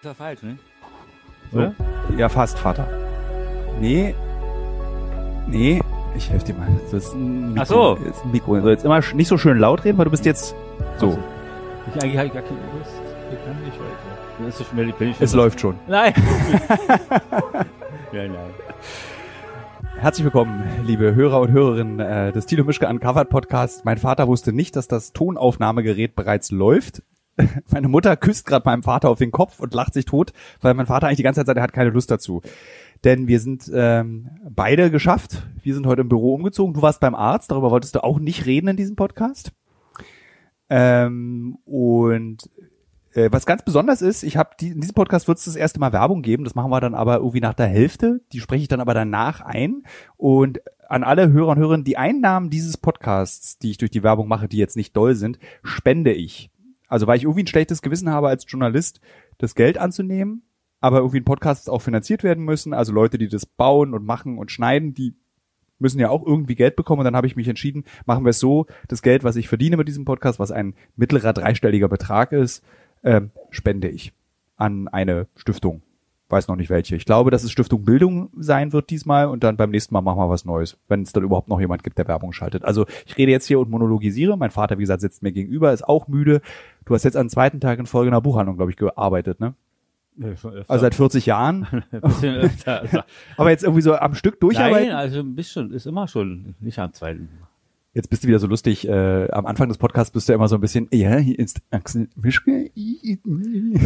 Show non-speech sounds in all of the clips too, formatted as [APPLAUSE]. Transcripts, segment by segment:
Ist ja falsch, ne? So. Ja, fast, Vater. Nee. Nee. Ich helfe dir mal. Das ist ein Mikro. Ach so. Das ist ein Mikro. So, jetzt immer nicht so schön laut reden, weil du bist jetzt so. Ich eigentlich habe ich gar keine Lust. Ich kann nicht weiter. Dann ist es schon, bin ich schon Es läuft schon. Nein. [LAUGHS] ja, nein. Herzlich willkommen, liebe Hörer und Hörerinnen äh, des Tilo Mischke Uncovered Podcast. Mein Vater wusste nicht, dass das Tonaufnahmegerät bereits läuft. [LAUGHS] Meine Mutter küsst gerade meinem Vater auf den Kopf und lacht sich tot, weil mein Vater eigentlich die ganze Zeit sagt, er hat keine Lust dazu. Denn wir sind ähm, beide geschafft. Wir sind heute im Büro umgezogen. Du warst beim Arzt, darüber wolltest du auch nicht reden in diesem Podcast. Ähm, und äh, was ganz besonders ist, ich habe die, in diesem Podcast wird es das erste Mal Werbung geben. Das machen wir dann aber irgendwie nach der Hälfte. Die spreche ich dann aber danach ein. Und an alle Hörer und Hörerinnen, die Einnahmen dieses Podcasts, die ich durch die Werbung mache, die jetzt nicht doll sind, spende ich. Also weil ich irgendwie ein schlechtes Gewissen habe als Journalist, das Geld anzunehmen, aber irgendwie ein Podcast auch finanziert werden müssen. Also Leute, die das bauen und machen und schneiden, die müssen ja auch irgendwie Geld bekommen. Und dann habe ich mich entschieden, machen wir es so, das Geld, was ich verdiene mit diesem Podcast, was ein mittlerer dreistelliger Betrag ist, ähm, spende ich an eine Stiftung. Weiß noch nicht welche. Ich glaube, dass es Stiftung Bildung sein wird diesmal und dann beim nächsten Mal machen wir was Neues, wenn es dann überhaupt noch jemand gibt, der Werbung schaltet. Also ich rede jetzt hier und monologisiere. Mein Vater, wie gesagt, sitzt mir gegenüber, ist auch müde. Du hast jetzt am zweiten Tag in Folge einer Buchhandlung, glaube ich, gearbeitet, ne? Also seit 40 Jahren. [LAUGHS] ein bisschen öfter. [LAUGHS] Also, Aber jetzt irgendwie so am Stück durcharbeiten. nein, also ein bisschen, ist immer schon, nicht am zweiten. Jetzt bist du wieder so lustig. Äh, am Anfang des Podcasts bist du immer so ein bisschen, ja, hier ist Axel Mischke.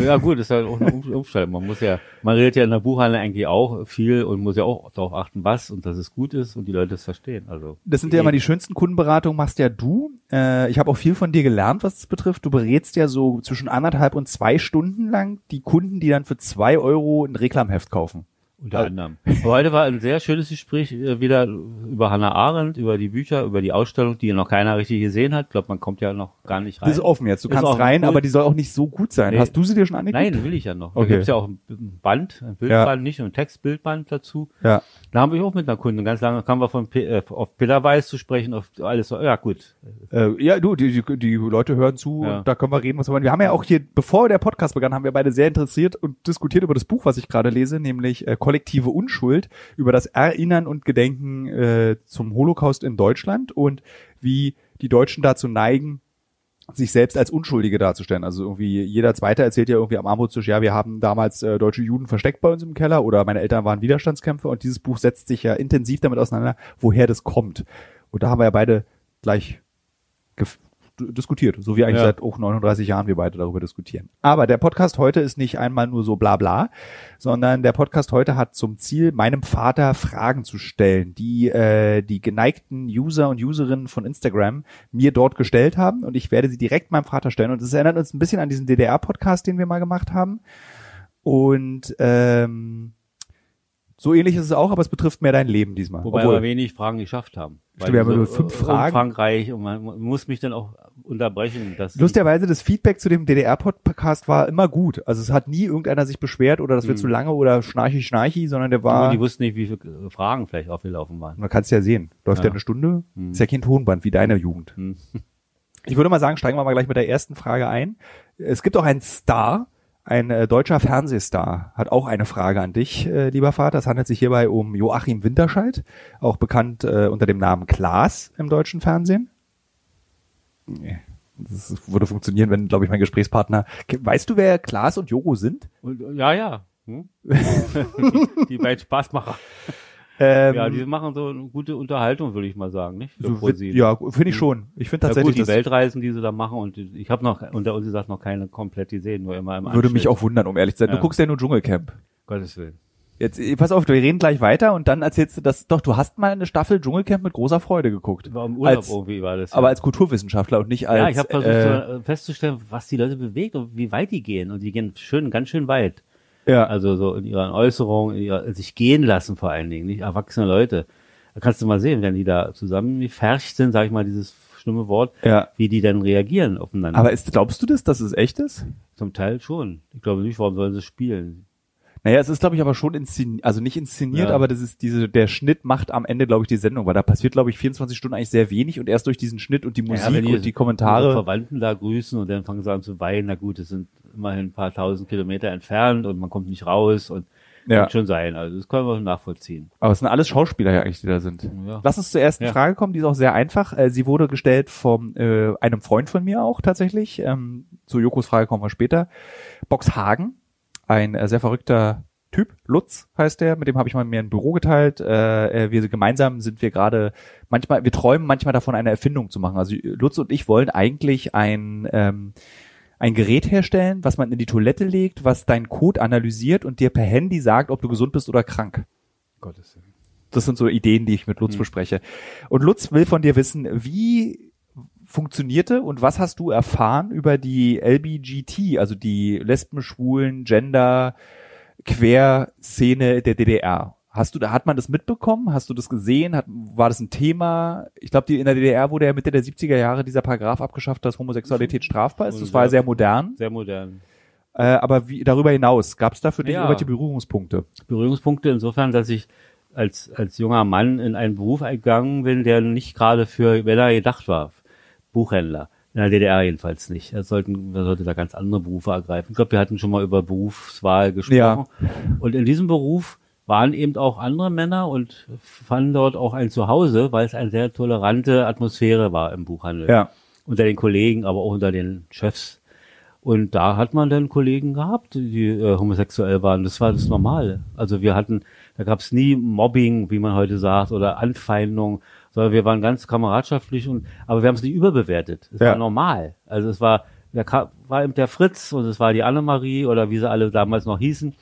Ja gut, ist halt auch eine Um- Umstellung. Man muss ja, man redet ja in der Buchhandlung eigentlich auch viel und muss ja auch darauf achten, was und dass es gut ist und die Leute es verstehen. Also Das sind ja immer die schönsten Kundenberatungen, machst ja du. Äh, ich habe auch viel von dir gelernt, was das betrifft. Du berätst ja so zwischen anderthalb und zwei Stunden lang die Kunden, die dann für zwei Euro ein Reklamheft kaufen. Unter anderem. Aber [LAUGHS] heute war ein sehr schönes Gespräch äh, wieder über Hannah Arendt, über die Bücher, über die Ausstellung, die noch keiner richtig gesehen hat. Ich glaube, man kommt ja noch gar nicht rein. Das ist offen jetzt. Du Ist kannst rein, cool. aber die soll auch nicht so gut sein. Nee. Hast du sie dir schon angeguckt? Nein, will ich ja noch. Okay. Da gibt's ja auch ein Band, ein Bildband, nicht und ein Textbildband dazu. Ja. Da haben wir auch mit einer Kundin ganz lange, kamen wir von P äh, auf Pillerweiß zu sprechen, auf alles so, ja gut. Äh, ja, du, die, die, die Leute hören zu Ja. und da können wir reden, was wir wollen. Wir haben ja auch hier, bevor der Podcast begann, haben wir beide sehr interessiert und diskutiert über das Buch, was ich gerade lese, nämlich äh, Kollektive Unschuld, über das Erinnern und Gedenken äh, zum Holocaust in Deutschland und wie die Deutschen dazu neigen, sich selbst als Unschuldige darzustellen. Also irgendwie jeder Zweite erzählt ja irgendwie am Armutstisch, ja, wir haben damals äh, deutsche Juden versteckt bei uns im Keller oder meine Eltern waren Widerstandskämpfer und dieses Buch setzt sich ja intensiv damit auseinander, woher das kommt. Und da haben wir ja beide gleich diskutiert, so wie eigentlich Ja. seit auch 39 Jahren wir beide darüber diskutieren. Aber der Podcast heute ist nicht einmal nur so bla bla, sondern der Podcast heute hat zum Ziel, meinem Vater Fragen zu stellen, die äh, die geneigten User und Userinnen von Instagram mir dort gestellt haben und ich werde sie direkt meinem Vater stellen und es erinnert uns ein bisschen an diesen DDR-Podcast, den wir mal gemacht haben und ähm, so ähnlich ist es auch, aber es betrifft mehr dein Leben diesmal. Wobei Obwohl- wir wenig Fragen geschafft haben. Stimmt, wir haben nur fünf äh, Fragen. Umfangreich und man muss mich dann auch unterbrechen. Dass Lustigerweise, das Feedback zu dem DDR-Podcast war immer gut. Also es hat nie irgendeiner sich beschwert oder das wird Hm. zu lange oder schnarchi schnarchi, sondern der war, die wussten nicht, wie viele Fragen vielleicht aufgelaufen waren. man kann es ja sehen, läuft ja, Ja. eine Stunde, Hm. ist ja kein Tonband wie deine Jugend. Hm. Ich würde mal sagen, steigen wir mal gleich mit der ersten Frage ein. Es gibt auch einen Star, ein äh, deutscher Fernsehstar, hat auch eine Frage an dich, äh, lieber Vater. Es handelt sich hierbei um Joachim Winterscheid, auch bekannt äh, unter dem Namen Klaas im deutschen Fernsehen. Nee. Das würde funktionieren, wenn, glaube ich, mein Gesprächspartner. Weißt du, wer Klaas und Jogo sind? Ja, ja. Hm? [LAUGHS] die beiden Spaßmacher. Ähm, Ja, die machen so eine gute Unterhaltung, würde ich mal sagen, nicht? So, ja, finde ich schon. Ich finde Ja, tatsächlich, gut, die Weltreisen, die sie da machen und ich habe noch unter uns gesagt noch keine komplett gesehen, nur immer im würde mich Anschnitt. auch wundern, um ehrlich zu sein. Du Ja. guckst ja nur Dschungelcamp. Gottes Willen. Jetzt, eh, pass auf, wir reden gleich weiter und dann erzählst du das, doch, du hast mal eine Staffel Dschungelcamp mit großer Freude geguckt. War im Urlaub Als- irgendwie war das. Aber als Kulturwissenschaftler und nicht als, ja, ich habe versucht äh, äh, festzustellen, was die Leute bewegt und wie weit die gehen. Und die gehen schön, ganz schön weit. Ja, Also so in ihren Äußerungen, in ihrer, sich gehen lassen vor allen Dingen, nicht erwachsene Leute. Da kannst du mal sehen, wenn die da zusammengefercht sind, sag ich mal dieses schlimme Wort, ja. wie die dann reagieren aufeinander. Aber ist, glaubst du das, dass es echt ist? Zum Teil schon. Ich glaube nicht, warum sollen sie spielen? Naja, es ist, glaube ich, aber schon inszeniert, also nicht inszeniert, Ja. aber das ist diese, der Schnitt macht am Ende, glaube ich, die Sendung, weil da passiert, glaube ich, 24 Stunden eigentlich sehr wenig und erst durch diesen Schnitt und die Musik wenn und die Kommentare. Verwandten da grüßen und dann fangen sie an zu weinen, na gut, das sind immerhin ein paar tausend Kilometer entfernt und man kommt nicht raus und Ja. kann schon sein. Also das können wir nachvollziehen. Aber es sind alles Schauspieler ja eigentlich, die da sind. Ja. Lass uns zur ersten Ja. Frage kommen, die ist auch sehr einfach. Äh, Sie wurde gestellt von äh, einem Freund von mir auch tatsächlich. Ähm, zu Jokos Frage kommen wir später. Box Hagen, ein äh, sehr verrückter Typ, Lutz heißt der, mit dem habe ich mal mir ein Büro geteilt. Äh, äh, wir gemeinsam sind wir gerade manchmal, wir träumen manchmal davon, eine Erfindung zu machen. Also Lutz und ich wollen eigentlich ein ähm, ein Gerät herstellen, was man in die Toilette legt, was deinen Code analysiert und dir per Handy sagt, ob du gesund bist oder krank. Gottes Willen. Das sind so Ideen, die ich mit Lutz bespreche. Und Lutz will von dir wissen, wie funktionierte und was hast du erfahren über die LBGT, also die Lesben, Schwulen, Gender, Querszene der DDR? Hast du, da hat man das mitbekommen? Hast du das gesehen? Hat, war das ein Thema? Ich glaube, in der DDR wurde ja Mitte der 70er Jahre dieser Paragraph abgeschafft, dass Homosexualität strafbar ist. Das war ja sehr modern. Sehr modern. Äh, aber wie, darüber hinaus, gab es da für dich Ja. irgendwelche Berührungspunkte? Berührungspunkte insofern, dass ich als, als junger Mann in einen Beruf eingegangen bin, der nicht gerade für Männer gedacht war. Buchhändler. In der DDR jedenfalls nicht. Er sollten, man sollte da ganz andere Berufe ergreifen. Ich glaube, wir hatten schon mal über Berufswahl gesprochen. Ja. Und in diesem Beruf waren eben auch andere Männer und fanden dort auch ein Zuhause, weil es eine sehr tolerante Atmosphäre war im Buchhandel. Ja. Unter den Kollegen, aber auch unter den Chefs. Und da hat man dann Kollegen gehabt, die äh, homosexuell waren. Das war das Normale. Also wir hatten, da gab es nie Mobbing, wie man heute sagt, oder Anfeindung, sondern wir waren ganz kameradschaftlich und aber wir haben es nicht überbewertet. Es Ja. war normal. Also es war, der war eben der Fritz und es war die Annemarie oder wie sie alle damals noch hießen.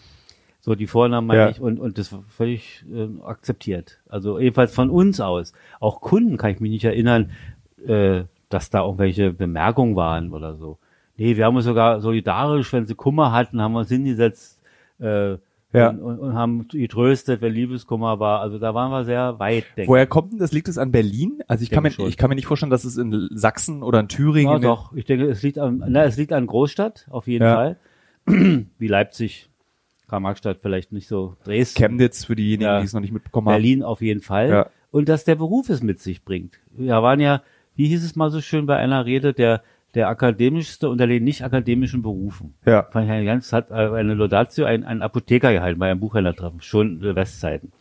So die Vornamen meine Ja. ich und, und das war völlig äh, akzeptiert. Also jedenfalls von uns aus. Auch Kunden kann ich mich nicht erinnern, äh, dass da irgendwelche Bemerkungen waren oder so. Nee, wir haben uns sogar solidarisch, wenn sie Kummer hatten, haben wir uns hingesetzt äh, Ja. und, und, und haben getröstet, wenn Liebeskummer war. Also da waren wir sehr weit, denke Woher kommt denn das? Liegt es an Berlin? Also ich kann, mir, schon. ich kann mir nicht vorstellen, dass es in Sachsen oder in Thüringen. Ja, doch. Ich denke, es liegt an, na, es liegt an Großstadt, auf jeden Ja. Fall. [CLEARS THROAT] Wie Leipzig, Karl-Marx-Stadt vielleicht nicht so. Dresden, Chemnitz für diejenigen, Ja. die es noch nicht mitbekommen haben. Berlin auf jeden Fall. Ja. Und dass der Beruf es mit sich bringt. Wir waren ja, wie hieß es mal so schön bei einer Rede, der, der akademischste unter den nicht akademischen Berufen. Ja. Ich eine ganz, hat eine Laudatio, ein, ein Apotheker gehalten bei einem Buchhändlertreffen, schon Westzeiten.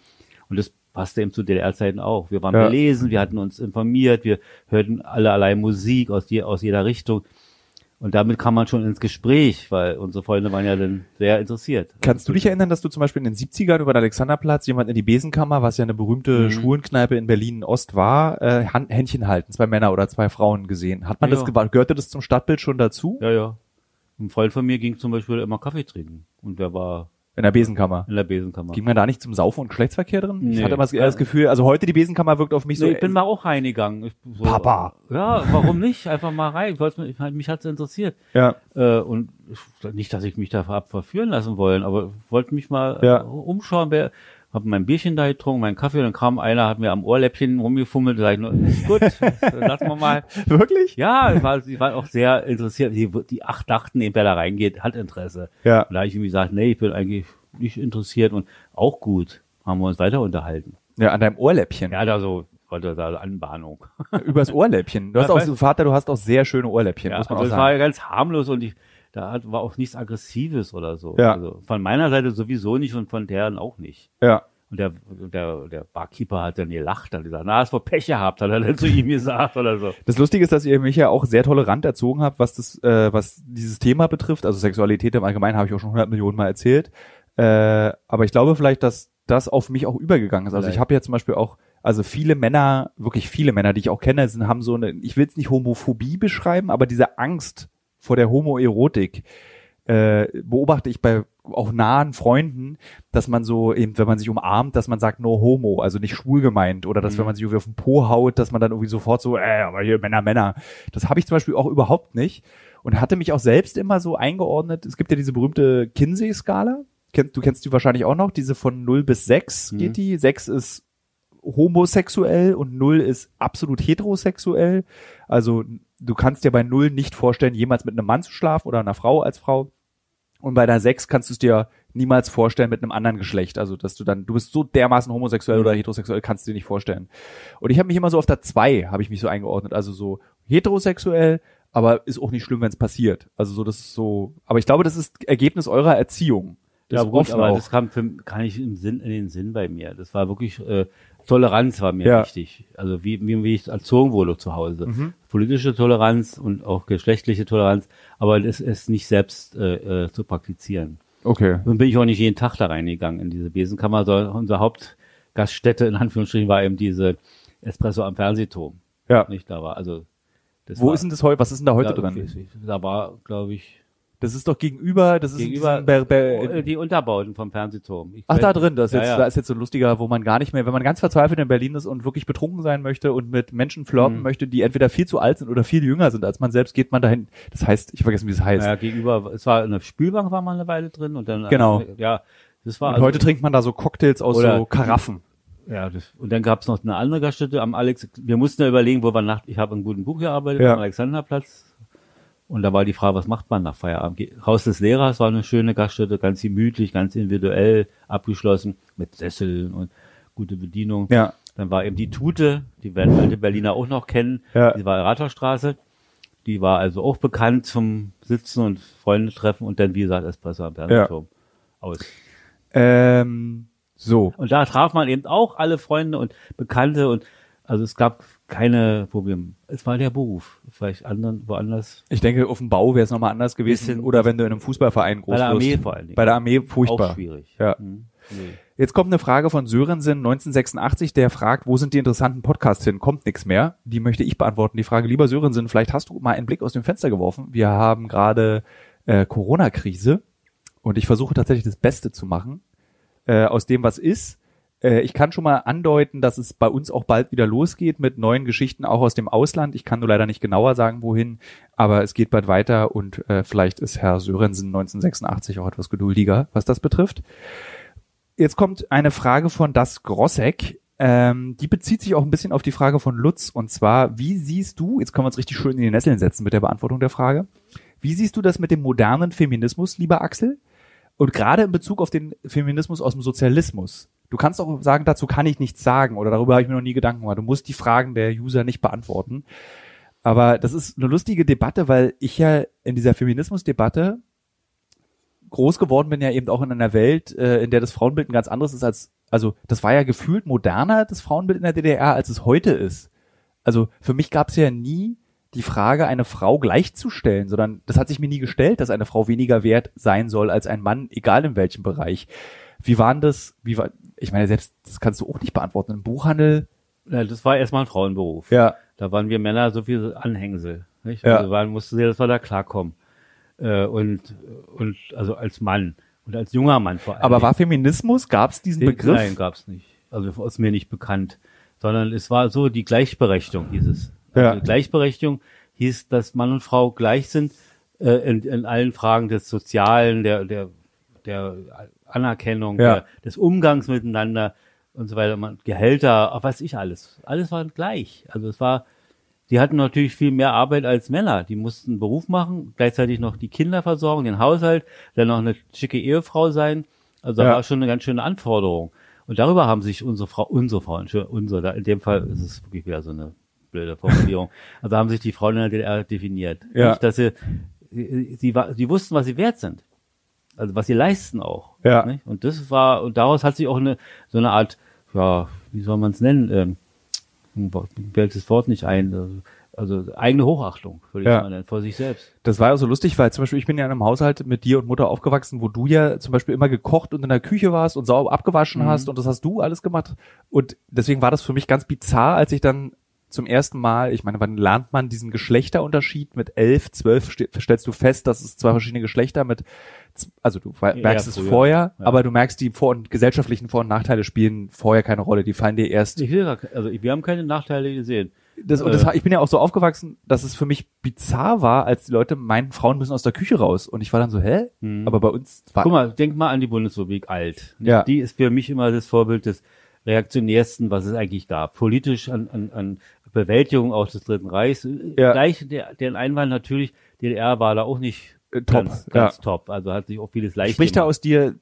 Und das passte eben zu DDR-Zeiten auch. Wir waren Ja. belesen, wir hatten uns informiert, wir hörten allerlei Musik aus, je, aus jeder Richtung. Und damit kam man schon ins Gespräch, weil unsere Freunde waren ja dann sehr interessiert. Kannst du dich erinnern, dass du zum Beispiel in den 70ern über den Alexanderplatz jemand in die Besenkammer, was ja eine berühmte Mhm. Schwulenkneipe in Berlin-Ost war, äh, Händchen halten, zwei Männer oder zwei Frauen gesehen? Hat man Ja. das gewa- Gehörte das zum Stadtbild schon dazu? Ja, ja. Ein Freund von mir ging zum Beispiel immer Kaffee trinken. Und der war In der Besenkammer. in der Besenkammer. Ging man da nicht zum Saufen und Geschlechtsverkehr drin? Ich Nee. hatte immer das, eher das Gefühl, also heute die Besenkammer wirkt auf mich so. Nee, ich bin mal auch reingegangen. Ich, so, Papa. Ja, warum nicht? Einfach mal rein. Ich wollte, ich, mich hat's interessiert. ja. Äh, und ich- nicht, dass ich mich da hab verführen lassen wollen, aber ich wollte mich mal Ja. äh, umschauen. Wer, hab mein Bierchen da getrunken, meinen Kaffee, und dann kam einer, hat mir am Ohrläppchen rumgefummelt, da sag ich nur, ist gut, [LAUGHS] lassen wir mal. Wirklich? Ja, ich war, sie war auch sehr interessiert. Die, die acht dachten, eben, wer da reingeht, hat Interesse. Ja. Und da habe ich ihm gesagt, nee, ich bin eigentlich nicht interessiert und auch gut. Haben wir uns weiter unterhalten. Ja, an deinem Ohrläppchen. Ja, da so, wollte da Anbahnung. [LAUGHS] Übers Ohrläppchen. Du hast auch Vater, du hast auch sehr schöne Ohrläppchen, Ja, muss man also auch es war sagen. ja ganz harmlos und ich, da hat, war auch nichts Aggressives oder so. Ja. Also von meiner Seite sowieso nicht und von deren auch nicht. Ja. Und der, der, der Barkeeper hat dann gelacht, hat gesagt, na, hast wohl Pech gehabt, hat er dann zu ihm gesagt oder so. Das Lustige ist, dass ihr mich ja auch sehr tolerant erzogen habt, was das, äh, was dieses Thema betrifft. Also Sexualität im Allgemeinen habe ich auch schon 100 Millionen Mal erzählt. Äh, aber ich glaube vielleicht, dass das auf mich auch übergegangen ist. Also ich habe ja zum Beispiel auch, also viele Männer, wirklich viele Männer, die ich auch kenne, sind, haben so eine, ich will es nicht Homophobie beschreiben, aber diese Angst vor der Homoerotik äh, beobachte ich bei auch nahen Freunden, dass man so eben, wenn man sich umarmt, dass man sagt no homo, also nicht schwul gemeint oder dass Mhm. wenn man sich irgendwie auf den Po haut, dass man dann irgendwie sofort so, äh, aber hier Männer, Männer. Das habe ich zum Beispiel auch überhaupt nicht und hatte mich auch selbst immer so eingeordnet. Es gibt ja diese berühmte Kinsey-Skala. Du kennst die wahrscheinlich auch noch, diese von 0 bis 6 Mhm. geht die. 6 ist homosexuell und 0 ist absolut heterosexuell. Also du kannst dir bei 0 nicht vorstellen, jemals mit einem Mann zu schlafen oder einer Frau als Frau. Und bei der 6 kannst du es dir niemals vorstellen mit einem anderen Geschlecht. Also, dass du dann, du bist so dermaßen homosexuell oder heterosexuell, kannst du dir nicht vorstellen. Und ich habe mich immer so auf der 2, habe ich mich so eingeordnet. Also so heterosexuell, aber ist auch nicht schlimm, wenn es passiert. Also so, das ist so, aber ich glaube, das ist Ergebnis eurer Erziehung. Ja, Das gut, offen aber auch. das kam für, gar nicht im Sinn, in den Sinn bei mir. Das war wirklich, äh, Toleranz war mir Ja. wichtig. Also wie, wie, wie ich erzogen wurde zu Hause. Mhm. Politische Toleranz und auch geschlechtliche Toleranz, aber das ist nicht selbst äh, äh, zu praktizieren. Okay. Nun bin ich auch nicht jeden Tag da reingegangen in diese Besenkammer, sondern unsere Hauptgaststätte in Anführungsstrichen war eben diese Espresso am Fernsehturm. Ja. Nicht da war, also das Wo war, ist denn das heute? Was ist denn da heute drin? Da war, glaube ich, Das ist doch gegenüber, das ist gegenüber diesem Ber Ber äh, die Unterbauten vom Fernsehturm. Ich Ach, da drin, das ist Ja, jetzt, ja. da ist jetzt so ein lustiger, wo man gar nicht mehr, wenn man ganz verzweifelt in Berlin ist und wirklich betrunken sein möchte und mit Menschen flirten Mhm. möchte, die entweder viel zu alt sind oder viel jünger sind als man selbst, geht man dahin. Das heißt, ich vergesse, wie es heißt. Ja, gegenüber, es war eine Spülbank war mal eine Weile drin und dann Genau. ja, das war und also, heute trinkt man da so Cocktails aus so Karaffen. ja, das, und dann gab's noch eine andere Gaststätte am Alex. Wir mussten ja überlegen, wo wir nach. Ich habe in guten Buch gearbeitet Ja. am Alexanderplatz und da war die Frage, was macht man nach Feierabend? Haus des Lehrers war eine schöne Gaststätte, ganz gemütlich, ganz individuell abgeschlossen mit Sesseln und gute Bedienung. Ja. Dann war eben die Tute, die werden alte Berliner auch noch kennen. Ja. Die war in Rathausstraße. Die war also auch bekannt zum Sitzen und Freunde treffen und dann, wie gesagt, Espresso am Fernsehturm aus. Ähm, so. Und da traf man eben auch alle Freunde und Bekannte und also es gab keine Probleme. Es war der Beruf. Vielleicht anderen, woanders. Ich denke, auf dem Bau wäre es nochmal anders gewesen. Bisschen- oder wenn du in einem Fußballverein groß Bei der Armee wirst. vor allen Dingen. Bei der Armee furchtbar. Auch schwierig. Ja. Hm. Nee. Jetzt kommt eine Frage von Sörensen 1986, der fragt, wo sind die interessanten Podcasts hin? Kommt nichts mehr. Die möchte ich beantworten. Die Frage, lieber Sörensen, vielleicht hast du mal einen Blick aus dem Fenster geworfen. Wir haben gerade äh, Corona-Krise und ich versuche tatsächlich das Beste zu machen äh, aus dem, was ist. Äh, ich kann schon mal andeuten, dass es bei uns auch bald wieder losgeht mit neuen Geschichten, auch aus dem Ausland. Ich kann nur leider nicht genauer sagen, wohin, aber es geht bald weiter und äh, vielleicht ist Herr Sörensen 1986 auch etwas geduldiger, was das betrifft. Jetzt kommt eine Frage von Das Grossek. Ähm, die bezieht sich auch ein bisschen auf die Frage von Lutz. Und zwar, wie siehst du, jetzt können wir uns richtig schön in die Nesseln setzen mit der Beantwortung der Frage. Wie siehst du das mit dem modernen Feminismus, lieber Axel? Und gerade in Bezug auf den Feminismus aus dem Sozialismus. Du kannst auch sagen, dazu kann ich nichts sagen oder darüber habe ich mir noch nie Gedanken gemacht. Du musst die Fragen der User nicht beantworten. Aber das ist eine lustige Debatte, weil ich ja in dieser Feminismusdebatte groß geworden bin, ja eben auch in einer Welt, äh, in der das Frauenbild ein ganz anderes ist als, also das war ja gefühlt moderner, das Frauenbild in der DDR, als es heute ist. Also für mich gab es ja nie die Frage, eine Frau gleichzustellen, sondern das hat sich mir nie gestellt, dass eine Frau weniger wert sein soll als ein Mann, egal in welchem Bereich. Wie waren das, wie war, ich meine, selbst, das kannst du auch nicht beantworten. Im Buchhandel, Ja, das war erstmal ein Frauenberuf. ja, Da waren wir Männer so viel Anhängsel. Nicht? Ja. Also waren, mussten sehen, dass wir da klarkommen. Äh, und, und also als Mann und als junger Mann vor allem. aber war Feminismus, gab es diesen Den- Begriff? Nein, gab's nicht. Also ist mir nicht bekannt. Sondern es war so die Gleichberechtigung hieß es. Ja. Also Gleichberechtigung hieß, dass Mann und Frau gleich sind äh, in, in allen Fragen des Sozialen, der, der, der Anerkennung, Ja. der, des Umgangs miteinander und so weiter. Man, Gehälter, ach, was ich alles. Alles war gleich. Also es war, die hatten natürlich viel mehr Arbeit als Männer. Die mussten einen Beruf machen, gleichzeitig noch die Kinder versorgen, den Haushalt, dann noch eine schicke Ehefrau sein. Also da Ja. war schon eine ganz schöne Anforderung. Und darüber haben sich unsere Frau, unsere Frauen, unsere, in dem Fall ist es wirklich wieder so eine blöde Formulierung. [LAUGHS] also haben sich die Frauen in der DDR definiert. Ja. Nicht, dass sie, sie, sie, war- sie wussten, was sie wert sind. Also was sie leisten auch. Ja. Nicht? Und das war, und daraus hat sich auch eine, so eine Art, ja, wie soll man es nennen, ähm, mir fällt das Wort nicht ein, also, also eigene Hochachtung, würde ich Ja. mal nennen, vor sich selbst. Das war ja so lustig, weil zum Beispiel ich bin ja in einem Haushalt mit dir und Mutter aufgewachsen, wo du ja zum Beispiel immer gekocht und in der Küche warst und sauber abgewaschen hast und das hast du alles gemacht. Und deswegen war das für mich ganz bizarr, als ich dann zum ersten Mal, ich meine, wann lernt man diesen Geschlechterunterschied mit elf, zwölf, ste- stellst du fest, dass es zwei verschiedene Geschlechter mit, also du we- Ja, merkst es vorher, Ja. aber du merkst, die Vor- und gesellschaftlichen Vor- und Nachteile spielen vorher keine Rolle, die fallen dir erst Ich will also wir haben keine Nachteile gesehen. das, und das, Äh. ich bin ja auch so aufgewachsen, dass es für mich bizarr war, als die Leute meinten, Frauen müssen aus der Küche raus. Und ich war dann so, hä? Aber bei uns war, Guck mal, denk mal an die Bundesrepublik alt. Ja. Die ist für mich immer das Vorbild des reaktionärsten, was es eigentlich gab. Politisch an, an, an Bewältigung auch des Dritten Reichs. Ja. Gleich der, der Einwand natürlich, DDR war da auch nicht Äh, top, ganz, ganz ja. top. Also hat sich auch vieles leicht spricht da gemacht. aus dir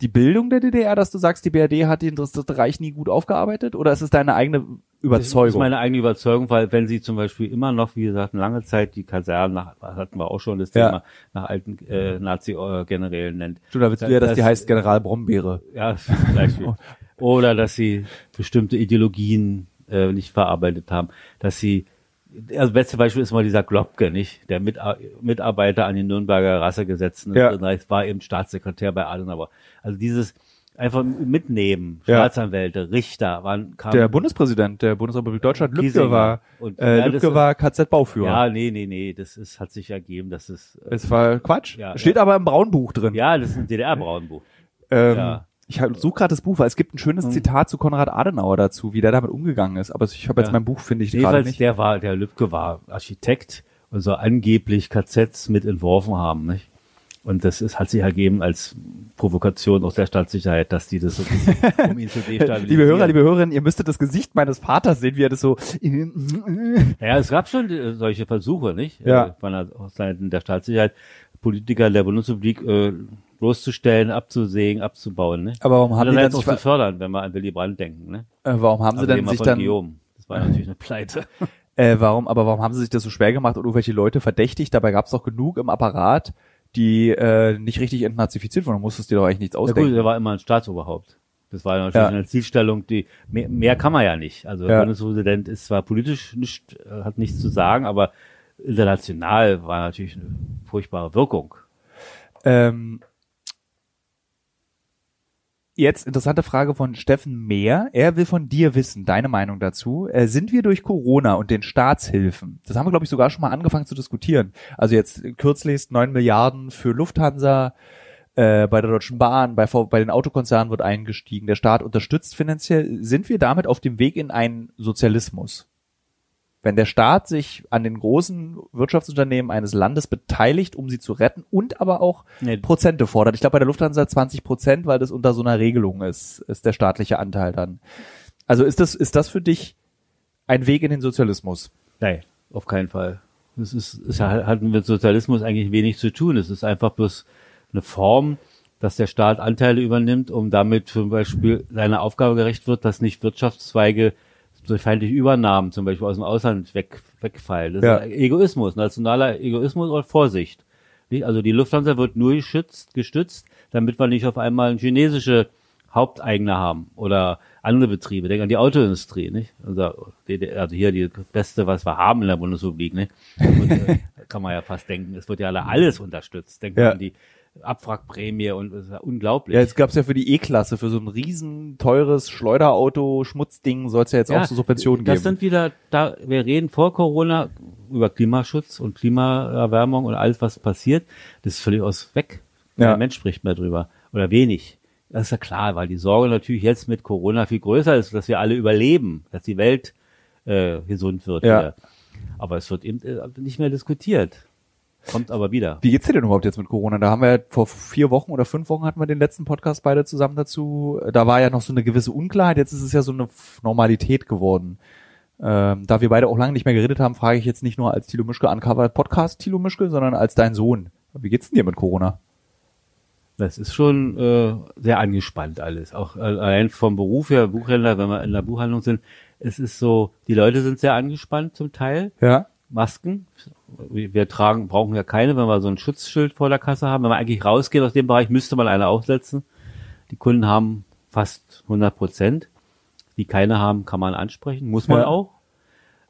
die Bildung der DDR, dass du sagst, die BRD hat den das Dritte Reich nie gut aufgearbeitet? Oder ist es deine eigene Überzeugung. Das ist meine eigene Überzeugung, weil wenn sie zum Beispiel immer noch, wie gesagt, lange Zeit die Kasernen, nach, hatten wir auch schon das Ja. Thema, nach alten äh, Nazi-Generälen nennt. Du, da willst du ja, dass Das- die heißt General Brombeere. Ja, [LAUGHS] Beispiel. [LAUGHS] Oder dass sie bestimmte Ideologien äh, nicht verarbeitet haben. Dass sie, also beste Beispiel ist mal dieser Globke, nicht? Der Mit Mitarbeiter an den Nürnberger Rassegesetzen Ja. Dritten Reichs war eben Staatssekretär bei Adenauer. Also dieses einfach mitnehmen, Ja. Staatsanwälte, Richter, waren kamen, Der Bundespräsident der Bundesrepublik Deutschland, Lübcke Kiesinger. war, Und, äh, ja, ist- war KZ-Bauführer. Ja, nee, nee, nee, das ist, hat sich ergeben, das ist, äh, Es war Quatsch. Ja, Steht ja. aber im Braunbuch drin. ja, das ist ein DDR-Braunbuch. Ähm, Ja. Ich suche gerade das Buch, weil es gibt ein schönes Hm. Zitat zu Konrad Adenauer dazu, wie der damit umgegangen ist. Aber ich habe jetzt Ja. mein Buch, finde ich gerade nicht. der war, der Lübcke war Architekt und soll angeblich KZs mit entworfen haben, nicht? Und das ist, hat sich ergeben als Provokation aus der Staatssicherheit, dass die das so, um ihn zu destabilisieren. [LAUGHS] Liebe Hörer, liebe Hörerinnen, ihr müsstet das Gesicht meines Vaters sehen, wie er das so. [LAUGHS] Ja, es gab schon äh, solche Versuche, nicht? Ja. Äh, Von der aus Seiten der Staatssicherheit, Politiker der Bundesrepublik äh, bloßzustellen, abzusägen, abzubauen, ne? Aber warum haben die Andererseits sich, auch zu fördern, wenn wir an Willy Brandt denken, ne? äh, warum haben sie Also denn sich von dann, Guillaume. Das war natürlich eine Pleite. [LAUGHS] [LAUGHS] äh, warum, aber warum haben sie sich das so schwer gemacht und irgendwelche Leute verdächtigt? Dabei gab es doch genug im Apparat, die äh, nicht richtig entnazifiziert wurden. Du musstest dir doch eigentlich nichts Ja gut, ausdenken. er war immer ein Staatsoberhaupt. Das war natürlich Ja. eine Zielstellung, die mehr, mehr kann man ja nicht. Also der Ja. Bundespräsident ist zwar politisch nicht, äh, hat nichts zu sagen, aber international war natürlich eine furchtbare Wirkung. Ähm, jetzt interessante Frage von Steffen Mehr. Er will von dir wissen, deine Meinung dazu. Äh, sind wir durch Corona und den Staatshilfen, das haben wir glaube ich sogar schon mal angefangen zu diskutieren. Also jetzt kürzlichst 9 Milliarden für Lufthansa, äh, bei der Deutschen Bahn, bei, bei den Autokonzernen wird eingestiegen, der Staat unterstützt finanziell. Sind wir damit auf dem Weg in einen Sozialismus? Wenn der Staat sich an den großen Wirtschaftsunternehmen eines Landes beteiligt, um sie zu retten und aber auch Nee. Prozente fordert. Ich glaube bei der Lufthansa 20 Prozent, weil das unter so einer Regelung ist, ist der staatliche Anteil dann. Also ist das, ist das für dich ein Weg in den Sozialismus? Nein, auf keinen Fall. Das ist, es hat mit Sozialismus eigentlich wenig zu tun. Es ist einfach bloß eine Form, dass der Staat Anteile übernimmt, um damit zum Beispiel seiner Aufgabe gerecht wird, dass nicht Wirtschaftszweige durch feindliche Übernahmen zum Beispiel aus dem Ausland weg, wegfallen. Das Ja. ist Egoismus, nationaler Egoismus und Vorsicht. Also die Lufthansa wird nur geschützt, gestützt, damit wir nicht auf einmal chinesische Haupteigner haben oder andere Betriebe. Denk an die Autoindustrie, nicht? Also, also hier die beste, was wir haben in der Bundesrepublik, nicht? Und, [LAUGHS] kann man ja fast denken, es wird ja alle alles unterstützt. Denken Ja. an die Abwrackprämie und das ist ja unglaublich. Ja, jetzt gab's ja für die E-Klasse, für so ein riesen teures Schleuderauto, Schmutzding, soll es ja jetzt auch so Subventionen das geben. sind wieder, da, wir reden vor Corona über Klimaschutz und Klimaerwärmung und alles, was passiert. Das ist völlig aus weg. Ja. Kein Mensch spricht mehr drüber. Oder wenig. Das ist ja klar, weil die Sorge natürlich jetzt mit Corona viel größer ist, dass wir alle überleben, dass die Welt äh, gesund wird. Ja. Wieder. Aber es wird eben äh, nicht mehr diskutiert. Kommt aber wieder. Wie geht's dir denn überhaupt jetzt mit Corona? Da haben wir ja vor vier Wochen oder fünf Wochen hatten wir den letzten Podcast beide zusammen dazu. Da war ja noch so eine gewisse Unklarheit. Jetzt ist es ja so eine Normalität geworden. Ähm, da wir beide auch lange nicht mehr geredet haben, frage ich jetzt nicht nur als Thilo Mischke Uncovered Podcast Thilo Mischke, sondern als dein Sohn. Wie geht's denn dir mit Corona? Das ist schon äh, sehr angespannt alles. Auch äh, allein vom Beruf her, Buchhändler, wenn wir in der Buchhandlung sind, es ist so, die Leute sind sehr angespannt zum Teil. Ja. Masken. Wir tragen, brauchen ja keine, wenn wir so ein Schutzschild vor der Kasse haben. Wenn man eigentlich rausgeht aus dem Bereich, müsste man eine aufsetzen. Die Kunden haben fast 100 Prozent. Die keine haben, kann man ansprechen. Muss man Ja. auch.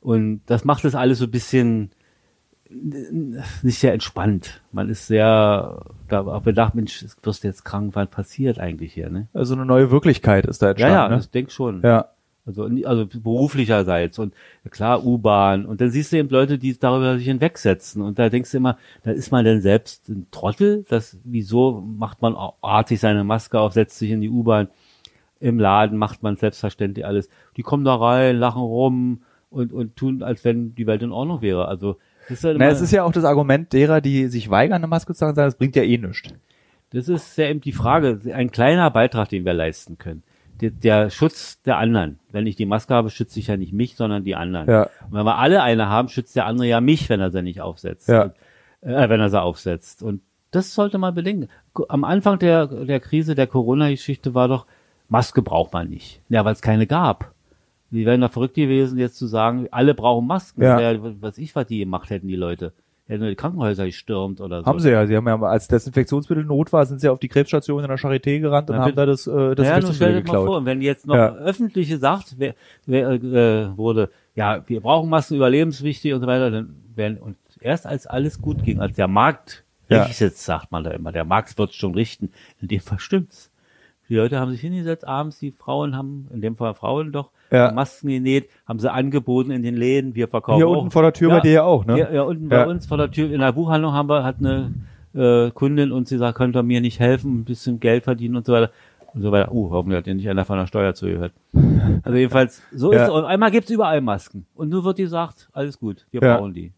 Und das macht das alles so ein bisschen nicht sehr entspannt. Man ist sehr da bedacht, Mensch, wirst du jetzt krank, was passiert eigentlich hier, ne? Also eine neue Wirklichkeit ist da Ja, entstanden. ja, ne? das denk schon. ja. Also, also beruflicherseits und klar U-Bahn und dann siehst du eben Leute, die darüber sich hinwegsetzen und da denkst du immer, da ist man denn selbst ein Trottel, das, wieso macht man artig seine Maske auf, setzt sich in die U-Bahn, im Laden macht man selbstverständlich alles. Die kommen da rein, lachen rum und, und tun, als wenn die Welt in Ordnung wäre. Also, das ist, ja Na, es ist ja auch das Argument derer, die sich weigern, eine Maske zu tragen, sagen, das bringt ja eh nichts. Das ist ja eben die Frage, ein kleiner Beitrag, den wir leisten können. Der, der Schutz der anderen. Wenn ich die Maske habe, schütze ich ja nicht mich, sondern die anderen. Ja. Und wenn wir alle eine haben, schützt der andere ja mich, wenn er sie nicht aufsetzt. Ja. Und, äh, wenn er sie aufsetzt. Und das sollte man bedenken. Am Anfang der, der Krise, der Corona-Geschichte war doch, Maske braucht man nicht. Ja, weil es keine gab. Die wären doch verrückt gewesen, jetzt zu sagen, alle brauchen Masken. Ja. Wär, was ich, was die gemacht hätten, die Leute. Hätten die Krankenhäuser gestürmt oder so. Haben sie ja. Sie haben ja, als Desinfektionsmittel Not war, sind sie auf die Krebsstation in der Charité gerannt und Ja, haben da das, äh, das ja, stell dir mal vor, geklaut. wenn jetzt noch Ja. öffentliche sagt, wer, wer, äh, wurde, ja, wir brauchen Masken überlebenswichtig und so weiter, dann werden, und erst als alles gut ging, als der Markt Ja. richtet, sagt man da immer, der Markt wird schon richten, in dem Fall stimmt's. Die Leute haben sich hingesetzt, abends, die Frauen haben, in dem Fall Frauen doch, Ja. Masken genäht, haben sie angeboten in den Läden, wir verkaufen Hier auch. unten vor der Tür bei dir ja auch, ne? Ja, ja unten Ja. bei uns vor der Tür in der Buchhandlung haben wir, hat eine äh, Kundin und sie sagt, könnt ihr mir nicht helfen, ein bisschen Geld verdienen und so weiter. Und so weiter. Uh, hoffentlich hat ihr nicht einer von der Steuer zugehört. [LAUGHS] Also jedenfalls, so Ja. ist es. Und einmal gibt's überall Masken. Und nur wird gesagt, alles gut, wir Ja. brauchen die.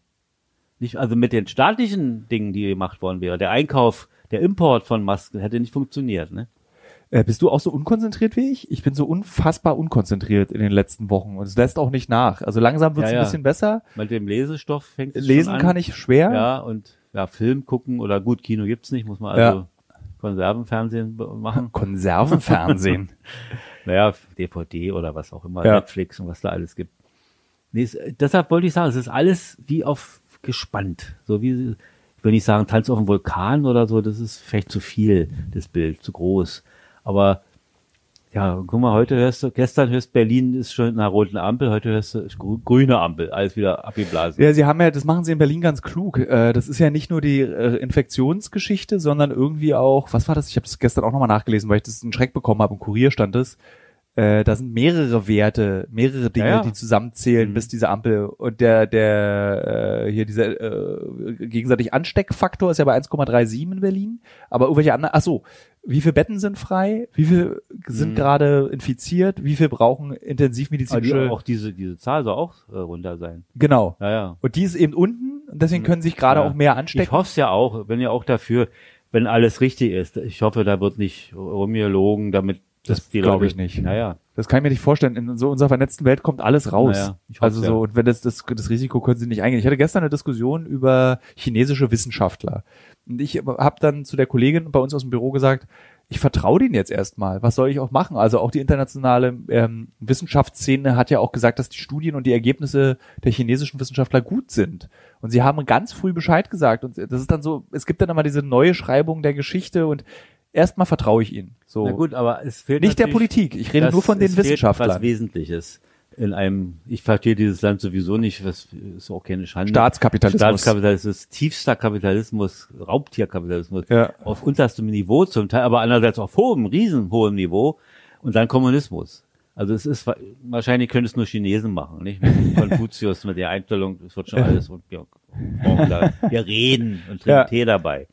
Nicht, also mit den staatlichen Dingen, die gemacht worden wäre, der Einkauf, der Import von Masken hätte nicht funktioniert, ne? Äh, bist du auch so unkonzentriert wie ich? Ich bin so unfassbar unkonzentriert in den letzten Wochen und es lässt auch nicht nach. Also langsam wird es Ja, ein bisschen besser. Mit dem Lesestoff fängt es Lesen schon an. kann ich schwer. Ja, und ja, Film gucken oder gut, Kino gibt's nicht, muss man also Konservenfernsehen machen. [LAUGHS] Konservenfernsehen. [LAUGHS] Naja, DVD oder was auch immer. Netflix und was da alles gibt. Nee, es, deshalb wollte ich sagen, es ist alles wie auf gespannt. So wie, ich will nicht sagen, Tanz auf dem Vulkan oder so, das ist vielleicht zu viel, das Bild, zu groß. Aber ja, guck mal, heute hörst du, gestern hörst Berlin ist schon in einer roten Ampel, heute hörst du grüne Ampel, alles wieder abgeblasen. Ja, sie haben ja, das machen sie in Berlin ganz klug. Äh, Das ist ja nicht nur die äh, Infektionsgeschichte, sondern irgendwie auch, was war das? Ich habe das gestern auch nochmal nachgelesen, weil ich das einen Schreck bekommen habe. Im Kurier stand es. Äh, da sind mehrere Werte, mehrere Dinge, Ja, ja. die zusammenzählen, Mhm. bis diese Ampel und der der äh, hier dieser äh, gegenseitig Ansteckfaktor ist ja bei 1,37 in Berlin, aber irgendwelche anderen. Ach so, wie viele Betten sind frei? Wie viel sind Mhm. gerade infiziert? Wie viel brauchen intensivmedizinische? auch diese, diese Zahl soll auch äh, runter sein. genau. Ja, ja. Und die ist eben unten und deswegen können sich gerade Ja. auch mehr Ich anstecken. hoffe es ja auch, bin ja auch dafür, wenn alles richtig ist. Ich hoffe, da wird nicht rumgelogen, damit Das dass die glaub Leute- ich nicht. Naja, Das kann ich mir nicht vorstellen. In so unserer vernetzten Welt kommt alles raus. Naja, also so, ja. und wenn das, das, das Risiko können sie nicht eingehen. Ich hatte gestern eine Diskussion über chinesische Wissenschaftler. Und ich habe dann zu der Kollegin bei uns aus dem Büro gesagt, ich vertraue denen jetzt erstmal. Was soll ich auch machen? Also auch die internationale ähm, Wissenschaftsszene hat ja auch gesagt, dass die Studien und die Ergebnisse der chinesischen Wissenschaftler gut sind. Und sie haben ganz früh Bescheid gesagt. Und das ist dann so, es gibt dann immer diese neue Schreibung der Geschichte und erstmal vertraue ich ihnen. So. na gut, aber es fehlt Nicht der Politik. Ich rede nur von den Wissenschaftlern. Was Wesentliches in einem, ich verstehe dieses Land sowieso nicht, das ist auch keine Schande. Staatskapitalismus. Staatskapitalismus, tiefster Kapitalismus, Raubtierkapitalismus, Ja. auf unterstem Niveau zum Teil, aber andererseits auf hohem, riesenhohem Niveau und dann Kommunismus. Also es ist, wa- wahrscheinlich können es nur Chinesen machen, nicht? Mit [LAUGHS] Konfuzius, mit der Einstellung, es wird schon alles und wir, wir reden und trinken Ja. Tee dabei.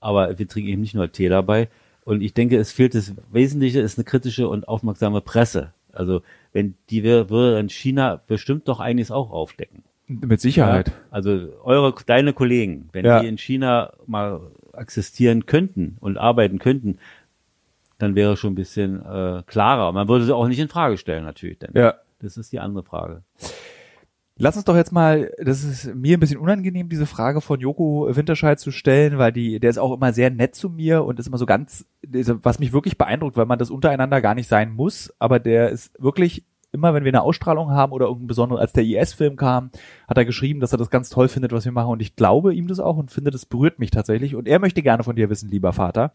Aber wir trinken eben nicht nur Tee dabei. Und ich denke, es fehlt das Wesentliche, ist eine kritische und aufmerksame Presse. Also, wenn die würde in China bestimmt doch einiges auch aufdecken. Mit Sicherheit. Ja, also eure, deine Kollegen, wenn Ja. die in China mal existieren könnten und arbeiten könnten, dann wäre schon ein bisschen äh, klarer. Man würde sie auch nicht in Frage stellen, natürlich. Denn Ja. Das ist die andere Frage. Lass uns doch jetzt mal, das ist mir ein bisschen unangenehm, diese Frage von Joko Winterscheid zu stellen, weil die, der ist auch immer sehr nett zu mir und ist immer so ganz, was mich wirklich beeindruckt, weil man das untereinander gar nicht sein muss, aber der ist wirklich immer, wenn wir eine Ausstrahlung haben oder irgendein besonderes, als der IS-Film kam, hat er geschrieben, dass er das ganz toll findet, was wir machen und ich glaube ihm das auch und finde, das berührt mich tatsächlich und er möchte gerne von dir wissen, lieber Vater.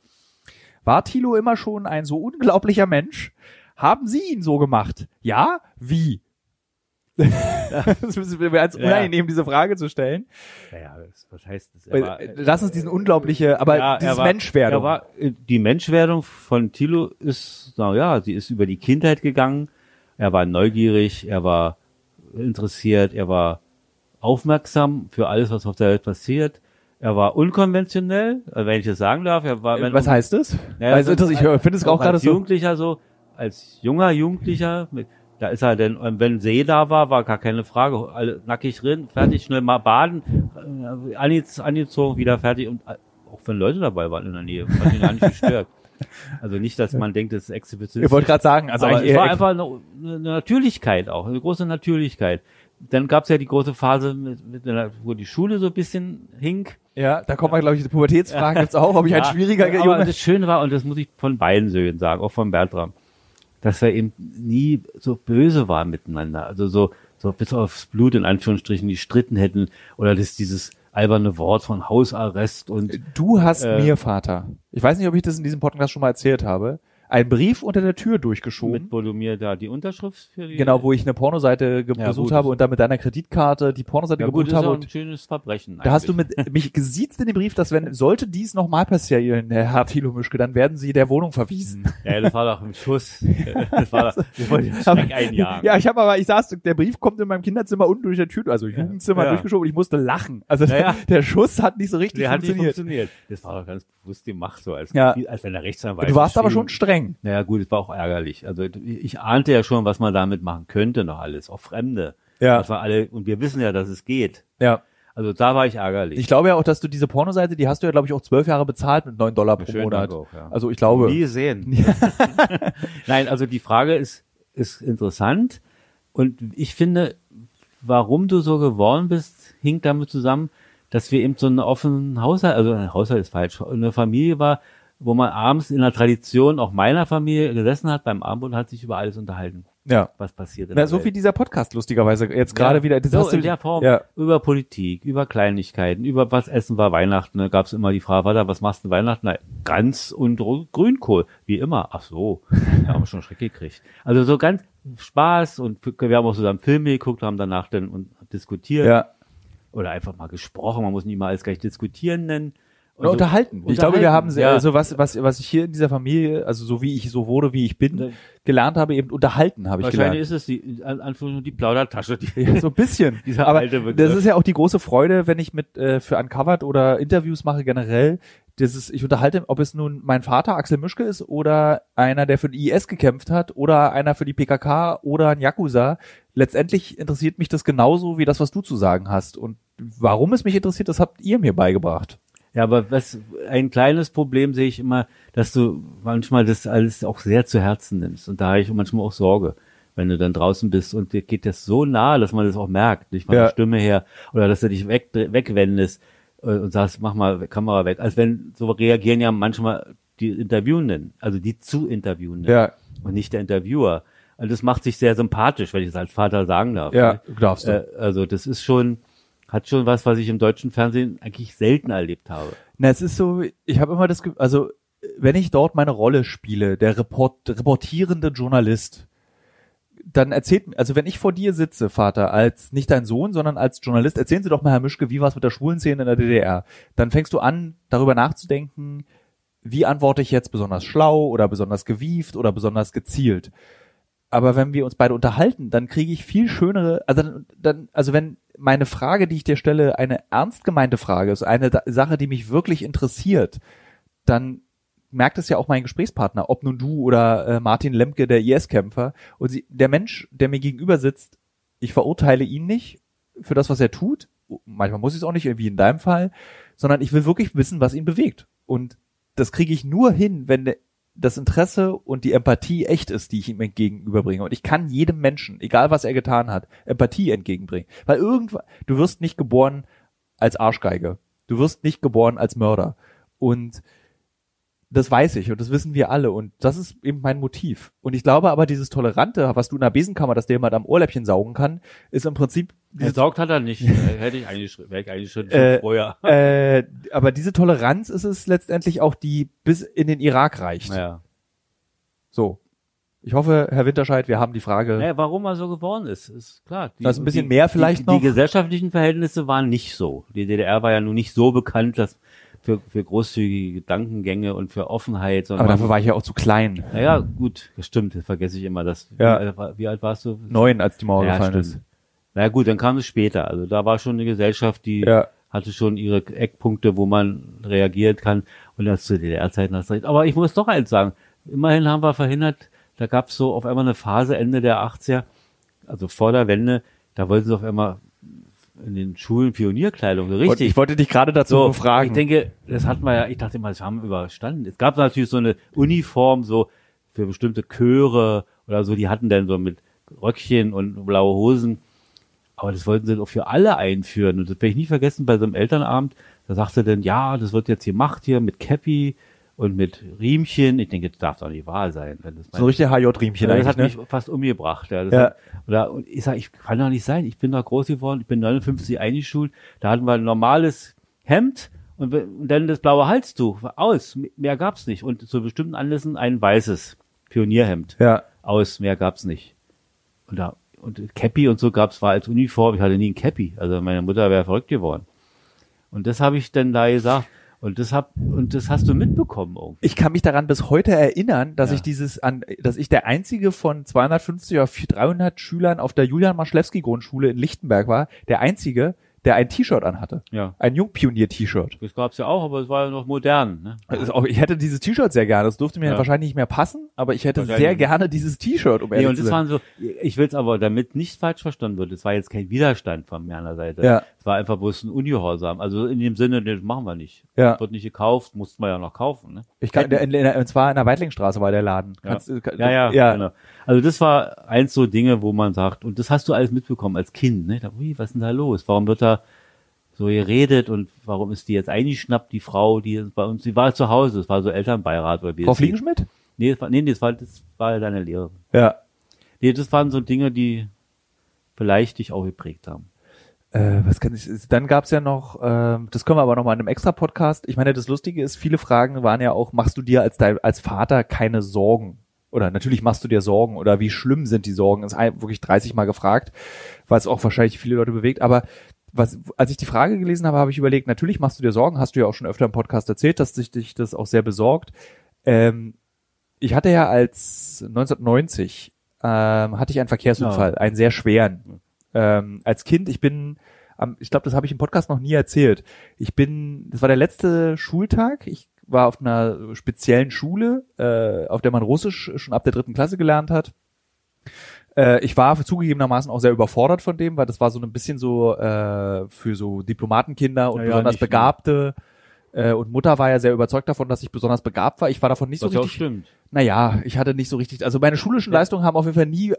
War Thilo immer schon ein so unglaublicher Mensch? Haben Sie ihn so gemacht? Ja? Wie? [LAUGHS] das ist mir als Ja. unangenehm, diese Frage zu stellen. Naja, das, was heißt das? Weil, Lass uns diesen unglaubliche, aber Ja, dieses war- Menschwerdung. Er war, äh, die Menschwerdung von Thilo ist, na ja, sie ist über die Kindheit gegangen. Er war neugierig, er war interessiert, er war aufmerksam für alles, was auf der Welt passiert. Er war unkonventionell, äh, wenn ich das sagen darf. Er war, was heißt das? Naja, also, so- ich finde es auch gerade als so. Jugendlicher so, als junger Jugendlicher, mit, da ist er denn, wenn See da war, war gar keine Frage, alle nackig drin, fertig, schnell mal baden, äh, ange- angezogen, wieder fertig und äh, auch wenn Leute dabei waren in der Nähe, hat ihn gar nicht gestört. [LAUGHS] Also nicht, dass man denkt, das ist Exhibitionismus. Ich wollte gerade sagen, also aber es war einfach eine, eine Natürlichkeit auch, eine große Natürlichkeit. Dann gab es ja die große Phase, mit, mit der, wo die Schule so ein bisschen hink. ja, da kommt man, glaube ich, die Pubertätsfragen [LAUGHS] jetzt auch, ob ich ein Ja, schwieriger aber Junge das Schöne war, und das muss ich von beiden Söhnen sagen, auch von Bertram, dass wir eben nie so böse waren miteinander. Also so, so bis aufs Blut in Anführungsstrichen die stritten hätten oder das dieses alberne Wort von Hausarrest und Du hast Äh, mir, Vater, ich weiß nicht, ob ich das in diesem Podcast schon mal erzählt habe, einen Brief unter der Tür durchgeschoben. mit, wo du mir da die Unterschrift für die Genau, wo ich eine Pornoseite Ja, besucht gut. habe und dann mit deiner Kreditkarte die Pornoseite ja, gut, gebucht das ist habe. auch Und ein schönes Verbrechen. da hast du mit mich gesiezt in dem Brief, dass wenn sollte dies nochmal passieren, Herr Thilo Mischke, dann werden Sie der Wohnung verwiesen. Ja, das war doch ein Schuss. [LAUGHS] Das war doch, ich wollte den Schreck einjagen. Ja, ich habe aber, ich saß, der Brief kommt in meinem Kinderzimmer unten durch der Tür, also Jugendzimmer Ja. durchgeschoben und ich musste lachen. Also Ja, ja. der Schuss hat nicht so richtig Der hat nicht funktioniert. funktioniert. Das war doch ganz bewusst gemacht, so als, Ja. als wenn der Rechtsanwalt. Du warst aber schon geschrieben- streng. Naja, gut, es war auch ärgerlich. Also ich ahnte ja schon, was man damit machen könnte noch alles, auch Fremde. Ja. Das war alle, und wir wissen ja, dass es geht. Ja. Also da war ich ärgerlich. Ich glaube ja auch, dass du diese Pornoseite, die hast du ja, glaube ich, auch zwölf Jahre bezahlt mit neun Dollar pro Monat. Auch, ja. Also ich glaube. Nie gesehen. [LAUGHS] Nein, also die Frage ist, ist interessant. Und ich finde, warum du so geworden bist, hing damit zusammen, dass wir eben so einen offenen Haushalt, also ein Haushalt ist falsch, eine Familie war, wo man abends in der Tradition auch meiner Familie gesessen hat beim Abend und hat sich über alles unterhalten, Ja. was passiert. Na, so Welt. wie dieser Podcast lustigerweise jetzt gerade Ja, wieder. Das so hast du, in der Form. Ja. Über Politik, über Kleinigkeiten, über was essen wir Weihnachten. Da gab es immer die Frage, Vater, was machst du Weihnachten? Na, Gans und Grünkohl, wie immer. Ach so, [LAUGHS] da haben wir schon Schreck gekriegt. Also so ganz Spaß und wir haben auch zusammen Filme geguckt, haben danach dann und diskutiert Ja. oder einfach mal gesprochen. Man muss nicht mal alles gleich diskutieren nennen. Und unterhalten. Ich glaube, wir haben sehr, ja. also was, was, was ich hier in dieser Familie, also so wie ich so wurde, wie ich bin, gelernt habe, eben unterhalten habe ich Wahrscheinlich gelernt. ist es die, an Anführungszeichen die Plaudertasche. Die, Ja, so ein bisschen. [LAUGHS] Dieser Aber alte Begriff. das ist ja auch die große Freude, wenn ich mit äh, für Uncovered oder Interviews mache generell. Das ist, ich unterhalte, ob es nun mein Vater Axel Mischke ist oder einer, der für die IS gekämpft hat oder einer für die PKK oder ein Yakuza. Letztendlich interessiert mich das genauso wie das, was du zu sagen hast. Und warum es mich interessiert, das habt ihr mir beigebracht. Ja, aber was ein kleines Problem sehe ich immer, dass du manchmal das alles auch sehr zu Herzen nimmst. Und da habe ich manchmal auch Sorge, wenn du dann draußen bist und dir geht das so nahe, dass man das auch merkt, nicht von Ja. der Stimme her, oder dass du dich weg, wegwendest äh, und sagst, mach mal Kamera weg. Als wenn, so reagieren ja manchmal die Interviewenden, also die zu Interviewenden Ja. und nicht der Interviewer. Und das macht sich sehr sympathisch, wenn ich es als Vater sagen darf. Ja, darfst du. Äh, also das ist schon, hat schon was, was ich im deutschen Fernsehen eigentlich selten erlebt habe. Na, es ist so, ich habe immer das, Ge- also wenn ich dort meine Rolle spiele, der Report, reportierende Journalist, dann erzählt, also wenn ich vor dir sitze, Vater, als nicht dein Sohn, sondern als Journalist, erzählen Sie doch mal, Herr Mischke, wie war es mit der schwulen Szene in der DDR? Dann fängst du an, darüber nachzudenken, wie antworte ich jetzt besonders schlau oder besonders gewieft oder besonders gezielt. Aber wenn wir uns beide unterhalten, dann kriege ich viel schönere, also dann, dann, also wenn meine Frage, die ich dir stelle, eine ernst gemeinte Frage ist, eine Sache, die mich wirklich interessiert, dann merkt es ja auch mein Gesprächspartner, ob nun du oder äh, Martin Lemke, der IS-Kämpfer. Und sie, der Mensch, der mir gegenüber sitzt, ich verurteile ihn nicht für das, was er tut. Manchmal muss ich es auch nicht, wie in deinem Fall, sondern ich will wirklich wissen, was ihn bewegt. Und das kriege ich nur hin, wenn der, das Interesse und die Empathie echt ist, die ich ihm entgegenüberbringe. Und ich kann jedem Menschen, egal was er getan hat, Empathie entgegenbringen. Weil irgendwann, du wirst nicht geboren als Arschgeige. Du wirst nicht geboren als Mörder. Und das weiß ich und das wissen wir alle und das ist eben mein Motiv. Und ich glaube aber, dieses Tolerante, was du in der Besenkammer, dass der jemand am Ohrläppchen saugen kann, ist im Prinzip Gesaugt hat er nicht. [LAUGHS] Äh, Hätte ich eigentlich, wäre ich eigentlich schon Äh, vorher. äh, aber diese Toleranz ist es letztendlich auch, die bis in den Irak reicht. Naja. So. Ich hoffe, Herr Winterscheid, wir haben die Frage. naja, warum er so geworden ist, ist klar. Die, Das ist ein bisschen die, mehr vielleicht die, noch. Die gesellschaftlichen Verhältnisse waren nicht so. Die DDR war ja nun nicht so bekannt, dass für, für großzügige Gedankengänge und für Offenheit, sondern aber dafür war ich ja auch zu klein. naja, gut, das stimmt, vergesse ich immer. Das, Ja. wie, wie alt warst du? Neun, als die Mauer Ja, gefallen stimmt. ist. Na gut, dann kam es später. Also da war schon eine Gesellschaft, die Ja. hatte schon ihre Eckpunkte, wo man reagieren kann. Und das zu DDR-Zeiten hast du recht. Aber ich muss doch eins sagen. Immerhin haben wir verhindert, da gab es so auf einmal eine Phase Ende der 80er, also vor der Wende, da wollten sie auf einmal in den Schulen Pionierkleidung, richtig. ich wollte dich gerade dazu So, befragen. Ich denke, das hatten wir ja, ich dachte immer, das haben wir überstanden. Es gab natürlich so eine Uniform, so für bestimmte Chöre oder so, die hatten dann so mit Röckchen und blaue Hosen. Aber das wollten sie doch für alle einführen. Und das werde ich nie vergessen bei so einem Elternabend. Da sagte dann, ja, das wird jetzt gemacht hier mit Cappy und mit Riemchen. Ich denke, das darf doch nicht wahr sein. Wenn das So ein richtiger HJ-Riemchen das hat mich ne? fast umgebracht. Ja. Ja. Hat, oder, und ich sage, ich kann doch nicht sein. Ich bin doch groß geworden. Ich bin 59 eingeschult. Da hatten wir ein normales Hemd und, und dann das blaue Halstuch. Aus. Mehr gab's nicht. Und zu bestimmten Anlässen ein weißes Pionierhemd. Ja. Aus. Mehr gab's nicht. Und da, und Cappy und so gab's war als Uniform. Ich hatte nie ein Cappy. Also meine Mutter wäre verrückt geworden. Und das habe ich dann da gesagt. Und das hab, und das hast du mitbekommen irgendwie. Ich kann mich daran bis heute erinnern, dass Ja. ich dieses an, dass ich der einzige von 250 oder 300 Schülern auf der Julian Marschlewski Grundschule in Lichtenberg war, der einzige, der ein T-Shirt anhatte. Ja. Ein Jungpionier-T-Shirt. Das gab's ja auch, aber es war ja noch modern. Ne? Also auch, ich hätte dieses T-Shirt sehr gerne. Das durfte mir Ja. wahrscheinlich nicht mehr passen, aber ich hätte sehr nicht. gerne dieses T-Shirt, um Nee, ehrlich und zu das sein. waren so, ich will es aber, damit nicht falsch verstanden wird, es war jetzt kein Widerstand von meiner Seite. Ja. Es war einfach bloß ein Ungehorsam. Also in dem Sinne, das machen wir nicht. Ja. Wird nicht gekauft, mussten wir ja noch kaufen. Ne? Ich kann, in, in, in, und zwar in der Weitlingstraße war der Laden. Ja. Kannst, du- kann, Ja, ja, ja. genau. Also das war eins so Dinge, wo man sagt, und das hast du alles mitbekommen als Kind, ne? Da, ui, was ist denn da los? Warum wird da so geredet und warum ist die jetzt eingeschnappt, die Frau, die bei uns, die war zu Hause, es war so Elternbeirat oder wie Frau. Fliegenschmidt? Nee, das war, nee, das war, das war ja deine Lehrerin. Ja. Nee, das waren so Dinge, die vielleicht dich auch geprägt haben. Äh, was kann ich, dann gab's ja noch, ähm, das können wir aber noch mal in einem extra Podcast. Ich meine, das Lustige ist, viele Fragen waren ja auch, machst du dir als dein, als Vater keine Sorgen? Oder natürlich machst du dir Sorgen oder wie schlimm sind die Sorgen? Das ist wirklich 30 Mal gefragt, weil es auch wahrscheinlich viele Leute bewegt. Aber was, als ich die Frage gelesen habe, habe ich überlegt, natürlich machst du dir Sorgen, hast du ja auch schon öfter im Podcast erzählt, dass sich dich das auch sehr besorgt. Ähm, ich hatte ja als 1990 ähm, hatte ich einen Verkehrsunfall, einen sehr schweren. Ähm, als Kind, ich bin, ich glaube, das habe ich im Podcast noch nie erzählt. Ich bin, das war der letzte Schultag. Ich war auf einer speziellen Schule, äh, auf der man Russisch schon ab der dritten Klasse gelernt hat. Äh, ich war zugegebenermaßen auch sehr überfordert von dem, weil das war so ein bisschen so äh, für so Diplomatenkinder und Ja, ja, besonders ne? Begabte. Äh, und Mutter war ja sehr überzeugt davon, dass ich besonders begabt war. Ich war davon nicht Was so ja richtig stimmt. naja, ich hatte nicht so richtig, also meine schulischen Ja. Leistungen haben auf jeden Fall nie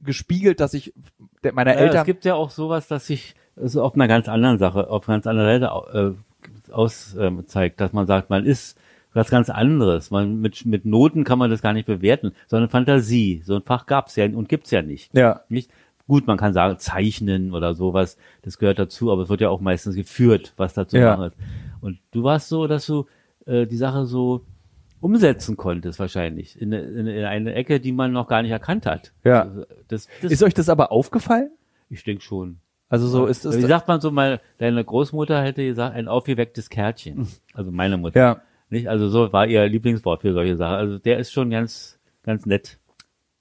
gespiegelt, dass ich meiner Ja, Eltern, es gibt ja auch sowas, dass sich also auf einer ganz anderen Sache, auf einer ganz anderen Seite äh, aus ähm, zeigt, dass man sagt, man ist was ganz anderes. Man mit mit Noten kann man das gar nicht bewerten, sondern Fantasie. So ein Fach gab's ja und gibt's ja nicht. ja, Nicht gut, man kann sagen Zeichnen oder sowas, das gehört dazu, aber es wird ja auch meistens geführt, was dazu Ja. machen ist. Und du warst so, dass du äh, die Sache so umsetzen konntest wahrscheinlich in, in, in eine Ecke, die man noch gar nicht erkannt hat. Ja. Also Das, das, ist euch das aber aufgefallen? ich denke schon. Also so ist es, Wie sagt man so, meine, deine Großmutter hätte gesagt, ein aufgewecktes Kärtchen. Also meine Mutter. ja, Nicht? Also so war ihr Lieblingswort für solche Sachen. Also der ist schon ganz, ganz nett.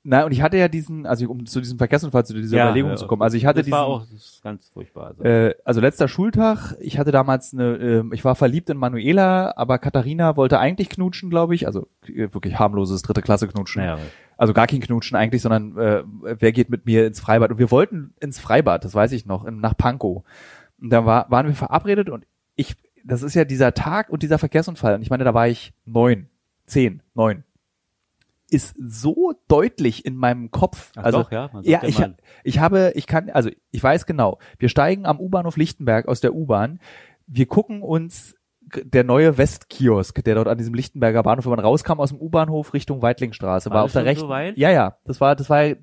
na und ich hatte ja diesen, also um zu diesem Verkehrsunfall, zu dieser Überlegung ja, zu kommen, also ich hatte das diesen, war auch das ist ganz furchtbar. Also. äh, also letzter Schultag, ich hatte damals eine, äh, ich war verliebt in Manuela, aber Katharina wollte eigentlich knutschen, glaube ich, also äh, wirklich harmloses dritte Klasse knutschen. naja, also gar kein Knutschen eigentlich, sondern äh, wer geht mit mir ins Freibad? Und wir wollten ins Freibad, das weiß ich noch, in, nach Pankow. Und da war, waren wir verabredet und ich, das ist ja dieser Tag und dieser Verkehrsunfall. Und ich meine, da war ich neun, zehn, neun. Ist so deutlich in meinem Kopf. Ach also doch, ja, ja, ich, mal- ich habe, ich kann, also ich weiß genau. Wir steigen am U-Bahnhof Lichtenberg aus der U-Bahn. Wir gucken uns der neue Westkiosk, der dort an diesem Lichtenberger Bahnhof, wenn man rauskam aus dem U-Bahnhof Richtung Weitlingstraße, war, War auf der rechten. so? Ja, ja, das war, das war, äh,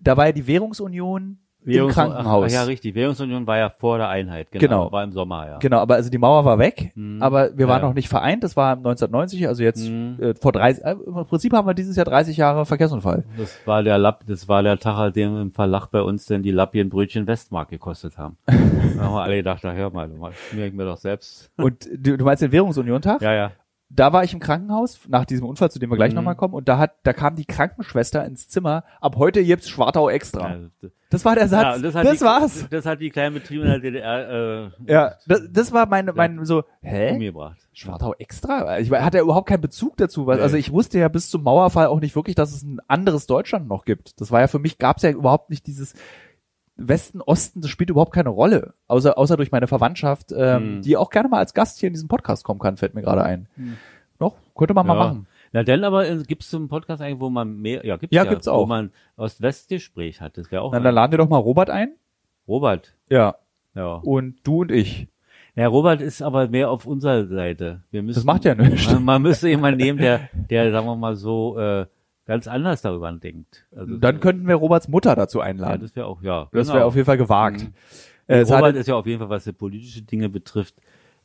da war ja die Währungsunion im Krankenhaus. Ach, ja, richtig. Währungsunion war ja vor der Einheit. Genau. Genau. War im Sommer, ja. Genau, aber also die Mauer war weg, Mhm. aber wir waren Ja. noch nicht vereint. Das war 1990, also jetzt Mhm. äh, vor 30. Äh, Im Prinzip haben wir dieses Jahr 30 Jahre Verkehrsunfall. Das war der Lapp, das war der Tag, an dem im Verlag bei uns denn die Lappienbrötchen Westmark gekostet haben. [LAUGHS] da haben wir alle gedacht, na hör mal, schmier ich mir doch selbst. Und du, du meinst den Währungsuniontag? Ja, ja. da war ich im Krankenhaus nach diesem Unfall, zu dem wir gleich Mhm. nochmal kommen, und da hat, da kam die Krankenschwester ins Zimmer. Ab heute gibt's Schwartau extra. Also, das- Das war der ja, Satz. und das hat die, war's. Das hat die kleinen Betriebe in der DDR äh, Ja, das, das war meine, mein so. Hä? umgebracht. Schwartau extra? Ich hatte überhaupt keinen Bezug dazu, weil Nee. also ich wusste ja bis zum Mauerfall auch nicht wirklich, dass es ein anderes Deutschland noch gibt. Das war ja für mich gab's ja überhaupt nicht dieses Westen Osten. Das spielt überhaupt keine Rolle, außer außer durch meine Verwandtschaft, ähm, Hm. die auch gerne mal als Gast hier in diesem Podcast kommen kann, fällt mir gerade ein. Noch könnte man mal Ja. machen. Na denn aber äh, gibt's so einen Podcast eigentlich, wo man mehr, ja gibt's Ja, ja, gibt's wo auch. man Ost-West-Gespräch hat. Das wäre auch Dann, dann laden wir doch mal Robert ein. Robert. Ja. Ja. Und du und ich. Ja, Robert ist aber mehr auf unserer Seite. Wir müssen, Das macht ja nichts. Man, man müsste jemanden nehmen, der, der, sagen wir mal so, äh, ganz anders darüber denkt. Also, Dann könnten wir Roberts Mutter dazu ja, einladen. das wäre auch, ja. das genau. wäre auf jeden Fall gewagt. Mhm. Äh, es Robert ist ja auf jeden Fall, was die politische Dinge betrifft,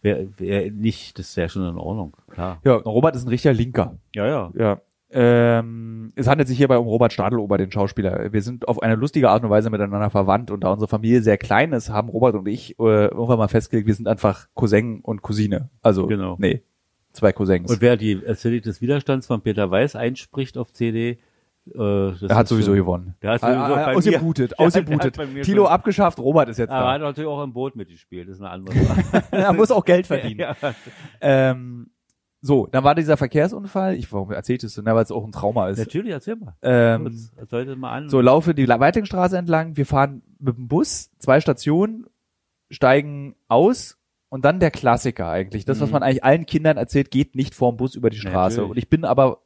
wäre wär nicht, das wäre schon in Ordnung, klar. ja, Robert ist ein richtiger Linker. Ja, ja. Ja. Ähm, es handelt sich hierbei um Robert Stadelober, den Schauspieler. Wir sind auf eine lustige Art und Weise miteinander verwandt und da unsere Familie sehr klein ist, haben Robert und ich äh, irgendwann mal festgelegt, wir sind einfach Cousin und Cousine. Also, Genau. nee, zwei Cousins. Und wer die Erzählung des Widerstands von Peter Weiß einspricht auf CD, äh, das er hat sowieso schon- gewonnen. Der hat sowieso Ah, ausgebootet, ausgebootet. Tilo abgeschafft, Robert ist jetzt Aber er da. hat natürlich auch im Boot mitgespielt, das ist eine andere [LAUGHS] Sache. er muss auch Geld verdienen. [LAUGHS] ja. ähm, so, dann war dieser Verkehrsunfall. Ich, warum erzählt es denn? Weil es auch ein Trauma ist. Natürlich, erzähl mal. Ähm, Erzähl mal an. So, laufe die Weitingstraße entlang. Wir fahren mit dem Bus, zwei Stationen, steigen aus und dann der Klassiker eigentlich. Das, was Mhm. man eigentlich allen Kindern erzählt, geht nicht vorm Bus über die Straße. Natürlich. Und ich bin aber,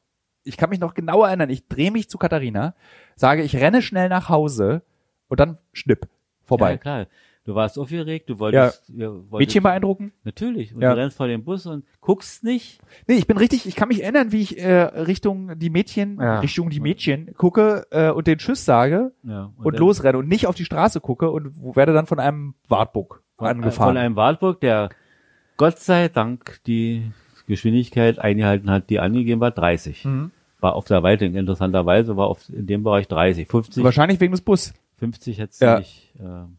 ich kann mich noch genau erinnern, ich drehe mich zu Katharina, sage, ich renne schnell nach Hause und dann schnipp, Ja, vorbei. klar. Du warst aufgeregt, du wolltest, ja. wolltest Mädchen beeindrucken? Natürlich. Und Ja. du rennst vor dem Bus und guckst nicht. Nee, ich bin richtig, ich kann mich erinnern, wie ich äh, Richtung die Mädchen, Ja. Richtung die Mädchen gucke äh, und den Tschüss sage Ja. und, dann- losrenne und nicht auf die Straße gucke und werde dann von einem Wartburg angefahren. Von einem Wartburg, der Gott sei Dank die Geschwindigkeit eingehalten hat, die angegeben war, 30. Mhm. War auf der Weite, interessanterweise war auf, in dem Bereich 30. 50, Wahrscheinlich wegen des Bus. 50 hätte Ja. nicht.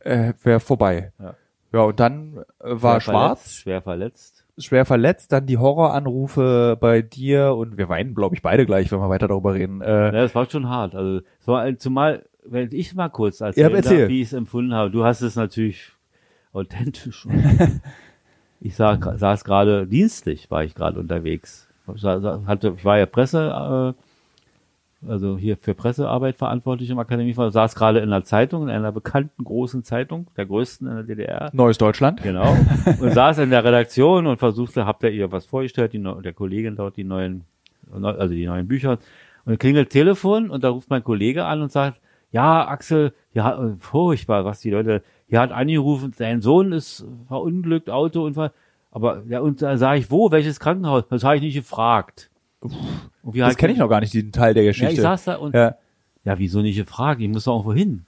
Äh, Äh, Wäre vorbei. Ja. Ja, und dann äh, war schwer schwarz, Verletzt, schwer verletzt. schwer verletzt, dann die Horroranrufe bei dir und wir weinen, glaube ich, beide gleich, wenn wir weiter darüber reden. Äh, Ja, das war schon hart. Also, es war zumal, wenn ich mal kurz Ja, erzähl. darf, wie ich es empfunden habe. Du hast es natürlich authentisch. [LAUGHS] Ich sah, saß gerade dienstlich, war ich gerade unterwegs. Hatte, ich war ja Presse, äh, also hier für Pressearbeit verantwortlich im Akademieverein, saß gerade in einer Zeitung, in einer bekannten großen Zeitung, der größten in der DDR. Neues Deutschland. Genau. Und saß in der Redaktion und versuchte, habt ihr ihr was vorgestellt, die, der Kollegin dort die neuen, also die neuen Bücher. Und klingelt Telefon und da ruft mein Kollege an und sagt, ja, Axel, ja, furchtbar, was die Leute, hier hat angerufen, sein Sohn ist verunglückt, Autounfall. Aber, ja, und da sage ich, wo, welches Krankenhaus? Das habe ich nicht gefragt. Wir Das kenne ich noch gar nicht, diesen Teil der Ja, Geschichte. ich saß da und, ja, ja. wieso nicht gefragt? Ich muss doch irgendwo hin.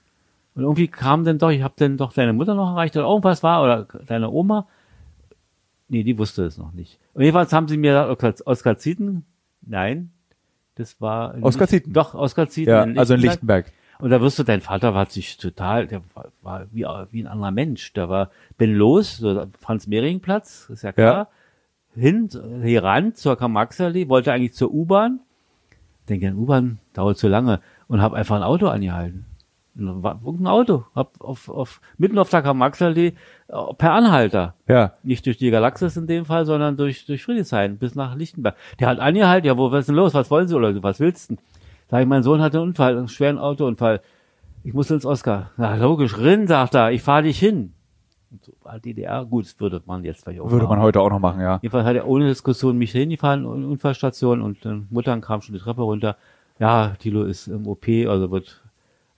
Und irgendwie kam dann doch, ich habe dann doch deine Mutter noch erreicht oder irgendwas war oder deine Oma. Nee, die wusste es noch nicht. Und jedenfalls haben sie mir gesagt, Oskar, Zieten, nein, das war in Oskar Zieten? Doch, Oskar Zieten. ja, in also in Lichtenberg. Und da wirst du, dein Vater war sich total, der war, war wie, wie ein anderer Mensch. Der war, bin los, so Franz-Mehring-Platz, ist ja klar, hin, hier ran zur Karl-Marx-Allee, wollte eigentlich zur U-Bahn. Denke, eine U-Bahn dauert zu lange und habe einfach ein Auto angehalten. Ein Auto, hab auf, auf, mitten auf der Karl-Marx-Allee äh, per Anhalter. Ja. Nicht durch die Galaxis in dem Fall, sondern durch, durch Friedrichshain bis nach Lichtenberg. Der hat angehalten, ja, wo, was ist denn los? Was wollen Sie oder was willst du? Sag ich, mein Sohn hatte einen Unfall, einen schweren Autounfall. Ich muss ins Oscar. Na, logisch, Rinn, sagt er, ich fahre dich hin. Und so war DDR, gut, das würde man jetzt vielleicht auch Würde man machen. heute auch noch machen, ja. Jedenfalls hat er ohne Diskussion mich hingefahren, in die Unfallstation und dann Muttern kam schon die Treppe runter. Ja, Tilo ist im OP, also wird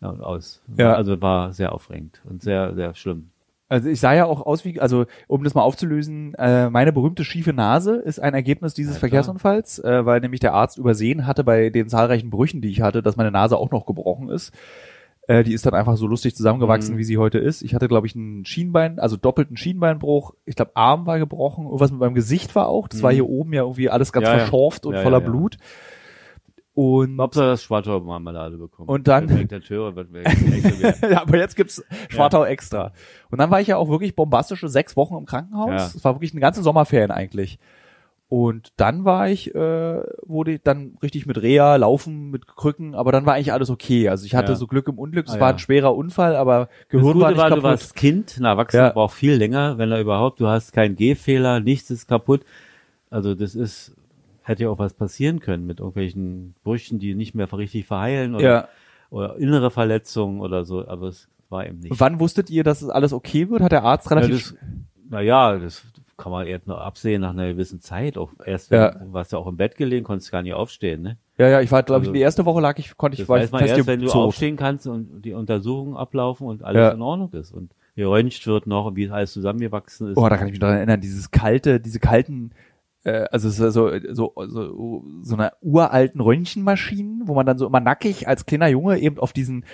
ja, aus. Ja. Also war sehr aufregend und sehr, sehr schlimm. Also ich sah ja auch aus wie, also um das mal aufzulösen, äh, meine berühmte schiefe Nase ist ein Ergebnis dieses Ja. Verkehrsunfalls, äh, weil nämlich der Arzt übersehen hatte bei den zahlreichen Brüchen, die ich hatte, dass meine Nase auch noch gebrochen ist. Äh, die ist dann einfach so lustig zusammengewachsen, Mhm. wie sie heute ist. Ich hatte, glaube ich, einen Schienbein, also doppelten Schienbeinbruch. Ich glaube, Arm war gebrochen. Irgendwas mit meinem Gesicht war auch. Das war Mhm. hier oben ja irgendwie alles ganz Ja, ja. verschorft und Ja, voller ja, ja. Blut. Und Hauptsache das Schwartau-Marmelade bekommen. Und dann- [LAUGHS] ja, aber jetzt gibt's Schwartau extra. Und dann war ich ja auch wirklich bombastische sechs Wochen im Krankenhaus. Ja. Es war wirklich eine ganze Sommerferien eigentlich. Und dann war ich, äh, wurde ich dann richtig mit Reha, Laufen, mit Krücken, aber dann war eigentlich alles okay. Also ich hatte Ja. so Glück im Unglück. Es Ah, war ja. ein schwerer Unfall, aber Gehirn war nicht war, du kaputt. warst Kind, ein Erwachsener Ja. braucht viel länger, wenn er überhaupt, du hast keinen Gehfehler, nichts ist kaputt. Also das ist, hätte ja auch was passieren können mit irgendwelchen Brüchen, die nicht mehr richtig verheilen oder, ja. oder innere Verletzungen oder so, aber es war eben nicht. Und wann wusstet ihr, dass es alles okay wird? Hat der Arzt Ja, relativ das, naja, das kann man erst noch absehen nach einer gewissen Zeit. Auch erst, Ja. du warst ja auch im Bett gelegen, konntest gar nicht aufstehen, ne? Ja, ja, ich war, glaube ich, Also- die erste Woche lag ich, konnte ich, ich weiß man erst, wenn du gezurrt. aufstehen kannst und die Untersuchungen ablaufen und alles Ja. in Ordnung ist. Und geröntgt wird noch, wie es alles zusammengewachsen ist. Oh, da kann ich mich daran erinnern, dieses kalte, diese kalten, äh, also so, so, so, so, so einer uralten Röntgenmaschinen, wo man dann so immer nackig als kleiner Junge eben auf diesen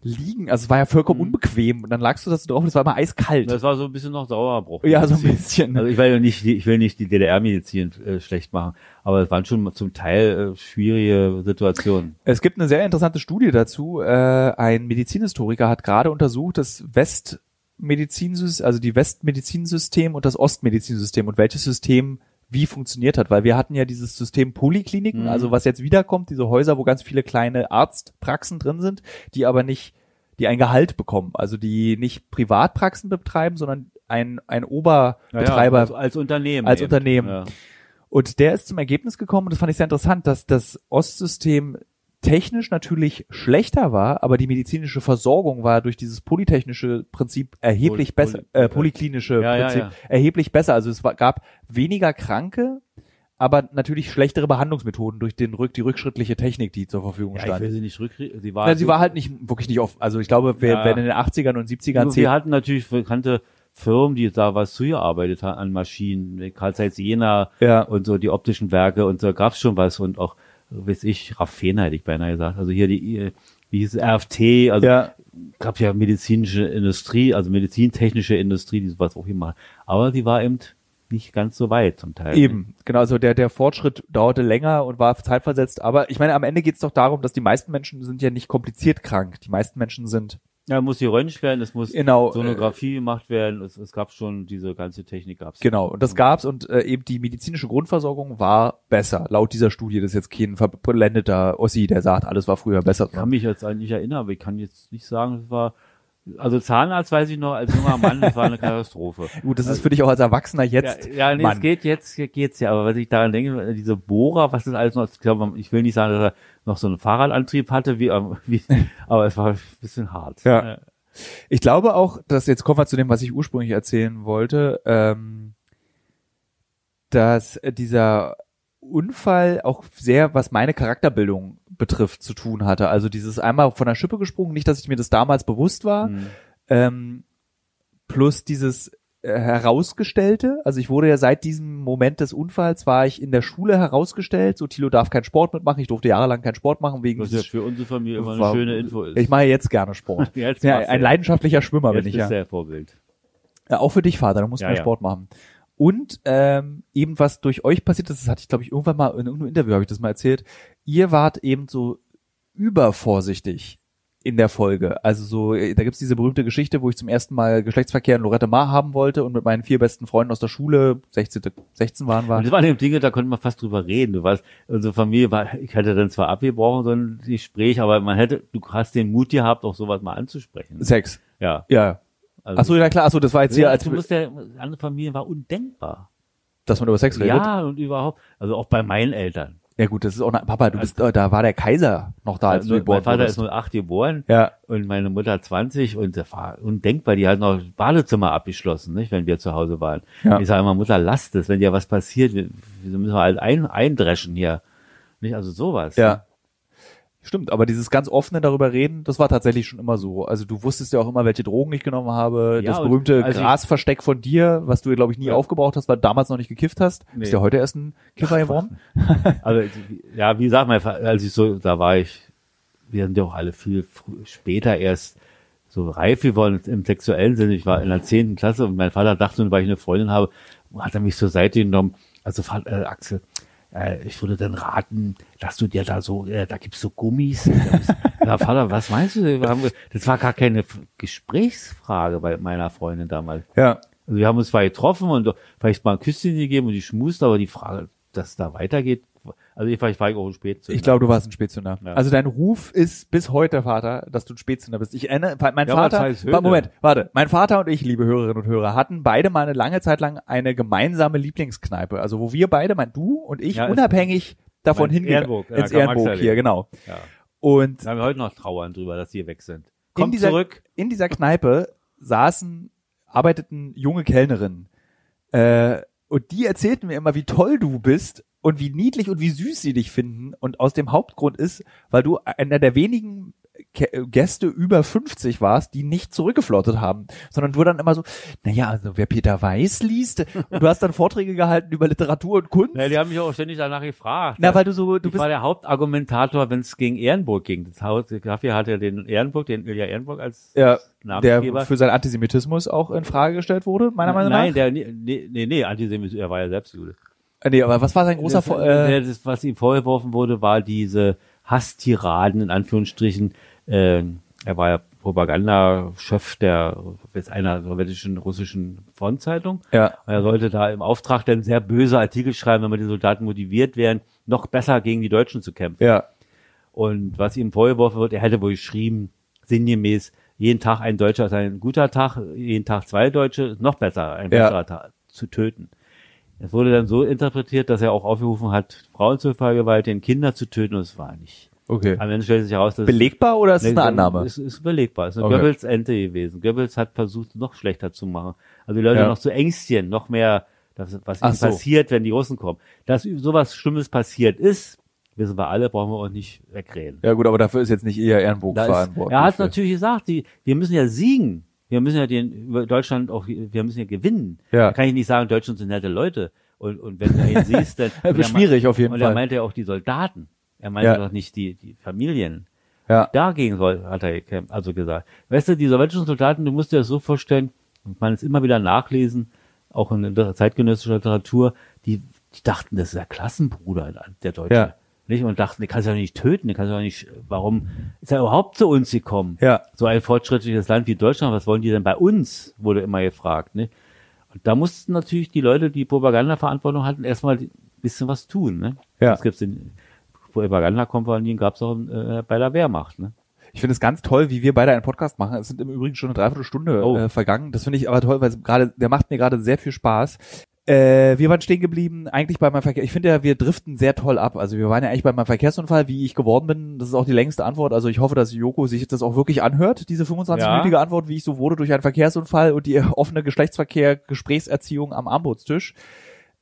liegen, also es war ja vollkommen Mhm. unbequem und dann lagst du das drauf und es war immer eiskalt. Das war so ein bisschen noch Sauerbruch. ja, so ein bisschen. Also ich will ja nicht, die- ich will nicht die DDR-Medizin äh, schlecht machen, aber es waren schon zum Teil äh, schwierige Situationen. Es gibt eine sehr interessante Studie dazu. Äh, ein Medizinhistoriker hat gerade untersucht, das Westmedizinsystem, also die Westmedizinsystem und das Ostmedizinsystem und welches System wie funktioniert hat, weil wir hatten ja dieses System Polikliniken, Mhm. also was jetzt wiederkommt, diese Häuser, wo ganz viele kleine Arztpraxen drin sind, die aber nicht, die ein Gehalt bekommen, also die nicht Privatpraxen betreiben, sondern ein, ein Oberbetreiber als, als Unternehmen. als eben. Unternehmen. Ja. Und der ist zum Ergebnis gekommen, und das fand ich sehr interessant, dass das Ostsystem technisch natürlich schlechter war, aber die medizinische Versorgung war durch dieses polytechnische Prinzip erheblich Poly- besser, Poly- äh, polyklinische Ja, ja, Prinzip ja. erheblich besser. Also es war, gab weniger Kranke, aber natürlich schlechtere Behandlungsmethoden durch den Rück, die rückschrittliche Technik, die zur Verfügung Ja, ich will stand. sie nicht rückkriegen. Sie war, Na, sie war halt nicht, wirklich nicht oft, also ich glaube, wer, Ja. wenn in den 80ern und 70ern Nur zählt, wir hatten natürlich bekannte Firmen, die da was zugearbeitet haben an Maschinen, Carl Zeiss Jena Ja. und so die optischen Werke und da gab's schon was und auch, weiß ich, Raffena hätte ich beinahe gesagt. Also hier die, äh, wie hieß es, RFT, also ja, gab ja medizinische Industrie, also medizintechnische Industrie, die sowas auch gemacht. Aber die war eben nicht ganz so weit zum Teil. Eben, genau, also der, der Fortschritt dauerte länger und war zeitversetzt, aber ich meine, am Ende geht es doch darum, dass die meisten Menschen sind ja nicht kompliziert krank. Die meisten Menschen sind, Ja, muss geröntgt werden, es muss Genau, Sonographie gemacht werden, es, es gab schon diese ganze Technik gab's. genau, und das gab's und äh, eben die medizinische Grundversorgung war besser, laut dieser Studie. Das ist jetzt kein verblendeter Ossi, der sagt, alles war früher besser. Ich kann mich jetzt eigentlich erinnern, aber ich kann jetzt nicht sagen, es war, also Zahnarzt weiß ich noch, als junger Mann, das war eine Katastrophe. [LAUGHS] Gut, das ist für dich auch als Erwachsener jetzt, ja, ja nee, Mann. es geht jetzt, geht's ja, aber was ich daran denke, diese Bohrer, was ist alles noch, ich glaube, ich will nicht sagen, dass er noch so einen Fahrradantrieb hatte, wie, wie [LAUGHS] aber es war ein bisschen hart. Ja. Ich glaube auch, dass jetzt kommen wir zu dem, was ich ursprünglich erzählen wollte, ähm, dass dieser Unfall auch sehr, was meine Charakterbildung betrifft, zu tun hatte. Also dieses einmal von der Schippe gesprungen, nicht, dass ich mir das damals bewusst war, Hm. ähm, plus dieses äh, herausgestellte, also ich wurde ja seit diesem Moment des Unfalls war ich in der Schule herausgestellt, so Thilo darf keinen Sport mitmachen, ich durfte jahrelang keinen Sport machen wegen Was ja für unsere Familie immer eine war- schöne Info ist. ich mache jetzt gerne Sport. [LAUGHS] Jetzt ja, ein du. leidenschaftlicher Schwimmer Jetzt bin ich ja. du Vorbild. Ja, auch für dich, Vater, da musst du Ja, ja. Sport machen. Und ähm, eben was durch euch passiert ist, das hatte ich, glaube ich, irgendwann mal in irgendeinem Interview habe ich das mal erzählt. Ihr wart eben so übervorsichtig in der Folge. Also so, äh, da gibt's diese berühmte Geschichte, wo ich zum ersten Mal Geschlechtsverkehr in Lorette Mar haben wollte und mit meinen vier besten Freunden aus der Schule, 16, 16 waren wir. Das waren eben Dinge, da konnte man fast drüber reden. Du weißt, unsere Familie war, ich hätte dann zwar abgebrochen, so ein Gespräch, aber man hätte, du hast den Mut gehabt, auch sowas mal anzusprechen. Sex. Ja. Ja. Also, Ach so, ja klar, ach so, das war jetzt hier, ja, als du musst ja, andere Familien war undenkbar. dass man über Sex redet. Ja, und überhaupt, also auch bei meinen Eltern. Ja gut, das ist auch, Papa, du bist, äh, da war der Kaiser noch da, als du Also, geboren mein Vater wurdest. ist 08 geboren Ja. und meine Mutter 20 und das war undenkbar. Die hat noch das Badezimmer abgeschlossen, nicht, wenn wir zu Hause waren. Ja. Ich sage immer, Mutter, lasst es, wenn dir was passiert, wir, wir müssen halt ein, eindreschen hier. Nicht, also sowas. Ja. Stimmt, aber dieses ganz offene darüber reden, das war tatsächlich schon immer so. Also du wusstest ja auch immer, welche Drogen ich genommen habe. Ja, das berühmte als ich- Grasversteck von dir, was du, glaube ich, nie Ja. aufgebraucht hast, weil du damals noch nicht gekifft hast. Nee. Bist ja heute erst ein Kiffer geworden. Also, ja, wie gesagt, mein Vater, als ich so, da war ich, wir sind ja auch alle viel später erst so reif geworden im sexuellen Sinne. Ich war in der zehnten Klasse und mein Vater dachte, weil ich eine Freundin habe, hat er mich zur Seite genommen. Also, äh, Axel, äh, ich würde dann raten, dass du dir da so, äh, da gibt's so Gummis. [LAUGHS] ja, Vater, was meinst du? Das war gar keine Gesprächsfrage bei meiner Freundin damals. Ja. Also wir haben uns zwar getroffen und vielleicht mal ein Küsschen gegeben und die schmust, aber die Frage, dass da weitergeht, also ich war, ich war auch spät zu. Ich glaube, du warst ein Spätzünder. Ja. Also dein Ruf ist bis heute, Vater, dass du ein Spätzünder bist. Ich erinnere, mein Ja, Vater, Moment, warte, mein Vater und ich, liebe Hörerinnen und Hörer, hatten beide mal eine lange Zeit lang eine gemeinsame Lieblingskneipe. Also wo wir beide, mein du und ich, Ja, unabhängig davon hingegangen, Ehrenburg, ja, ins Ehrenburg hier, genau. ja. Und Da haben wir heute noch trauern drüber, dass die weg sind. in Kommt dieser, zurück. in dieser Kneipe saßen, arbeiteten junge Kellnerinnen. Äh, und die erzählten mir immer, wie toll du bist und wie niedlich und wie süß sie dich finden. Und aus dem Hauptgrund ist, weil du einer der wenigen Ke- Gäste über 50 warst, die nicht zurückgeflottet haben, sondern du dann immer so, naja, also wer Peter Weiß liest, [LAUGHS] und du hast dann Vorträge gehalten über Literatur und Kunst. Ja, die haben mich auch ständig danach gefragt. Na, weil du so, du ich bist, war der Hauptargumentator, wenn es gegen Ehrenburg ging. Das Haus, dafür hat er den Ehrenburg, den Ilja Ehrenburg als ja, Namensgeber. der für seinen Antisemitismus auch in Frage gestellt wurde, meiner Meinung nach. Nein, der, nee, nee, nee, Antisemitismus, er war ja selbst Jude. Äh, nee, aber was war sein großer, das, äh, der, das, was ihm vorgeworfen wurde, war diese Hasstiraden, in Anführungsstrichen. Äh, er war ja Propagandachef der jetzt einer sowjetischen russischen Frontzeitung. ja, Er sollte da im Auftrag dann sehr böse Artikel schreiben, damit die Soldaten motiviert werden, noch besser gegen die Deutschen zu kämpfen. ja, Und was ihm vorgeworfen wird, er hätte wohl geschrieben, sinngemäß, jeden Tag ein Deutscher ist ein guter Tag, jeden Tag zwei Deutsche noch besser, ein Ja. besserer Tag zu töten. Es wurde dann so interpretiert, dass er auch aufgerufen hat, Frauen zu vergewaltigen, Kinder zu töten, und es war nicht. okay. Am Ende stellt sich heraus, dass Belegbar oder ist es eine Annahme? Es ist belegbar. Es ist eine Okay. Goebbels Ente gewesen. Goebbels hat versucht, noch schlechter zu machen. Also die Leute Ja. noch zu ängstigen, noch mehr, das, was so. passiert, wenn die Russen kommen. Dass sowas Schlimmes passiert ist, wissen wir alle, brauchen wir auch nicht wegreden. Ja gut, aber dafür ist jetzt nicht eher Ehrenburg ist, verantwortlich. er hat natürlich gesagt, die, wir müssen ja siegen. Wir müssen ja den, Deutschland auch, wir müssen ja gewinnen. Ja. Da kann ich nicht sagen, Deutschland sind nette Leute. Und, und wenn du ihn siehst, dann. [LAUGHS] Und er schwierig auf jeden und Fall. er meinte ja auch die Soldaten. Er meinte Ja. doch nicht die, die Familien. Ja, Dagegen soll, hat er also gesagt. Weißt du, die sowjetischen Soldaten, du musst dir das so vorstellen, und man es immer wieder nachlesen, auch in der zeitgenössischer Literatur, die, die dachten, das ist der Klassenbruder, der Deutsche. Ja. Nicht? Und dachten, den kannst du ja nicht töten, den kannst du ja nicht, warum ist er überhaupt zu uns gekommen? Ja. So ein fortschrittliches Land wie Deutschland, was wollen die denn bei uns? Wurde immer gefragt, ne? Und da mussten natürlich die Leute, die Propagandaverantwortung hatten, erstmal ein bisschen was tun, ne? Ja. Das gibt's in, Propagandakompanien gab's auch äh, bei der Wehrmacht, ne? Ich finde es ganz toll, wie wir beide einen Podcast machen. Es sind im Übrigen schon eine Dreiviertelstunde Oh. äh, vergangen. Das finde ich aber toll, weil es gerade, der macht mir gerade sehr viel Spaß. Äh, wir waren stehen geblieben, eigentlich bei meinem Verkehr. Ich finde ja, wir driften sehr toll ab. Also wir waren ja eigentlich bei meinem Verkehrsunfall, wie ich geworden bin. Das ist auch die längste Antwort. Also ich hoffe, dass Joko sich das auch wirklich anhört, diese 25-minütige Antwort, wie ich so wurde durch einen Verkehrsunfall und die [LAUGHS] offene Geschlechtsverkehr, Gesprächserziehung am Armutstisch.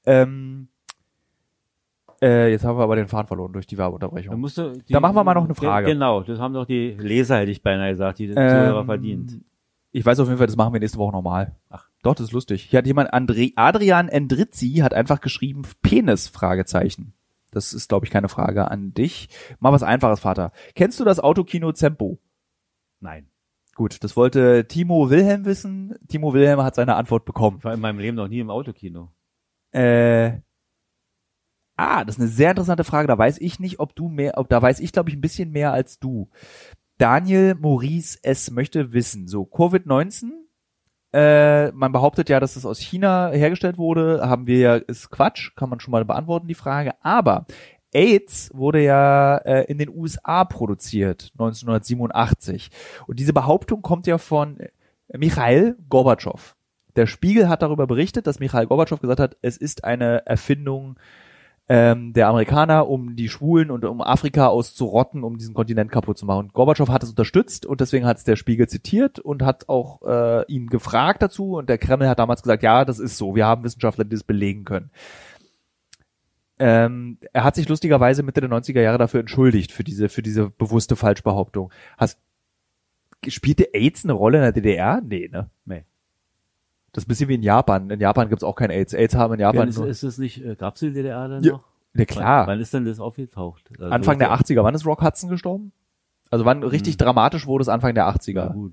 Ähm, äh, jetzt haben wir aber den Faden verloren durch die Da, Werbeunterbrechung. musst du die, Da machen wir mal noch eine Frage. Genau, das haben doch die Leser, hätte ich beinahe gesagt, die Ähm, Zuhörer verdient. Ich weiß auf jeden Fall, das machen wir nächste Woche nochmal. Ach, doch, das ist lustig. Hier hat jemand, André, Adrian Endrizzi hat einfach geschrieben, Penis, Fragezeichen. Das ist, glaube ich, keine Frage an dich. Mal was Einfaches, Vater. Kennst du das Autokino Zempo? Nein. Gut, das wollte Timo Wilhelm wissen. Timo Wilhelm hat seine Antwort bekommen. Ich war in meinem Leben noch nie im Autokino. Äh, ah, das ist eine sehr interessante Frage. Da weiß ich nicht, ob du mehr, ob da weiß ich, glaube ich, ein bisschen mehr als du. Daniel Maurice S. möchte wissen, so Covid-19, äh, man behauptet ja, dass es aus China hergestellt wurde, haben wir ja, ist Quatsch, kann man schon mal beantworten, die Frage. Aber AIDS wurde ja äh, in den USA produziert, 1987. Und diese Behauptung kommt ja von äh, Michail Gorbatschow. Der Spiegel hat darüber berichtet, dass Michail Gorbatschow gesagt hat, es ist eine Erfindung ähm, der Amerikaner, um die Schwulen und um Afrika auszurotten, um diesen Kontinent kaputt zu machen. Und Gorbatschow hat es unterstützt und deswegen hat es der Spiegel zitiert und hat auch äh, ihn gefragt dazu und der Kreml hat damals gesagt, ja, das ist so, wir haben Wissenschaftler, die das belegen können. Ähm, er hat sich lustigerweise Mitte der 90er Jahre dafür entschuldigt, für diese, für diese bewusste Falschbehauptung. Hast, spielte AIDS eine Rolle in der DDR? Nee, ne? Nee. Das ist ein bisschen wie in Japan. In Japan gibt's auch kein AIDS. AIDS haben in Japan Wann ist, nur, ist es nicht, äh, gab's die DDR denn Ja, noch? ja, klar. Wann, ist denn das aufgetaucht? Also Anfang der so- 80er. Wann ist Rock Hudson gestorben? Also wann richtig dramatisch wurde es Anfang der 80er. Ja, gut.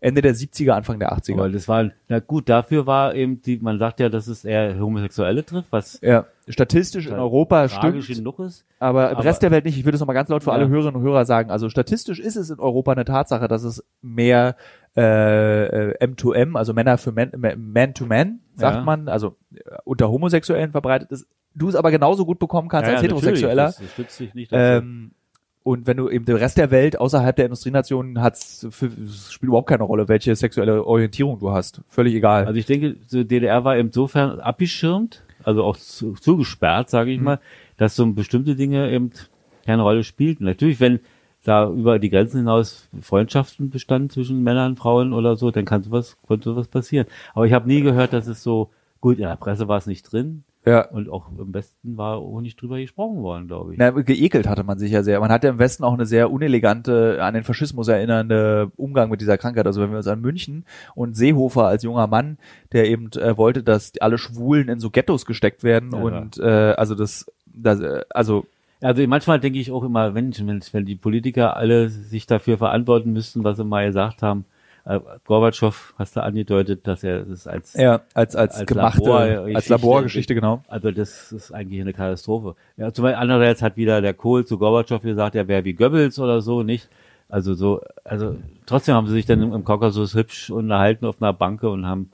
Ende der 70er, Anfang der 80er. Aber das war, na gut, dafür war eben die, man sagt ja, dass es eher Homosexuelle trifft, was ja, statistisch in Europa stimmt, ist. aber im aber- Rest der Welt nicht. Ich würde es nochmal ganz laut für Ja. alle Hörerinnen und Hörer sagen. Also statistisch ist es in Europa eine Tatsache, dass es mehr äh, äh, M2M, also Männer für Man, Man to Man, sagt Ja. man, also äh, unter Homosexuellen verbreitet ist. Du es aber genauso gut bekommen kannst als natürlich, Heterosexueller. Das, das stützt sich nicht. Ähm, und wenn du eben den Rest der Welt außerhalb der Industrienationen hat's, für, spielt überhaupt keine Rolle, welche sexuelle Orientierung du hast. Völlig egal. Also ich denke, die DDR war insofern abgeschirmt, also auch zu, zugesperrt, sage Mhm. ich mal, dass so bestimmte Dinge eben keine Rolle spielten. Natürlich, wenn da über die Grenzen hinaus Freundschaften bestanden zwischen Männern, Frauen oder so, dann kann sowas, konnte sowas passieren. Aber ich habe nie gehört, dass es so, gut, in der Presse war es nicht drin, Ja. Und auch im Westen war auch nicht drüber gesprochen worden, glaube ich. Na, geekelt hatte man sich ja sehr. Man hat ja im Westen auch eine sehr unelegante, an den Faschismus erinnernde Umgang mit dieser Krankheit. Also wenn wir uns an München und Seehofer als junger Mann, der eben äh, wollte, dass alle Schwulen in so Ghettos gesteckt werden Ja, und äh, also das, das äh, also Also manchmal denke ich auch immer, wenn, wenn, wenn die Politiker alle sich dafür verantworten müssten, was sie mal gesagt haben. Äh, Gorbatschow hast du angedeutet, dass er das als ja, als als, Als gemachte Laborgeschichte- als Laborgeschichte genau. Also das ist eigentlich eine Katastrophe. Ja, zum Beispiel andererseits hat wieder der Kohl zu Gorbatschow gesagt, er wäre wie Goebbels oder so, nicht? Also so, also trotzdem haben sie sich dann im, im Kaukasus hübsch unterhalten auf einer Banke und haben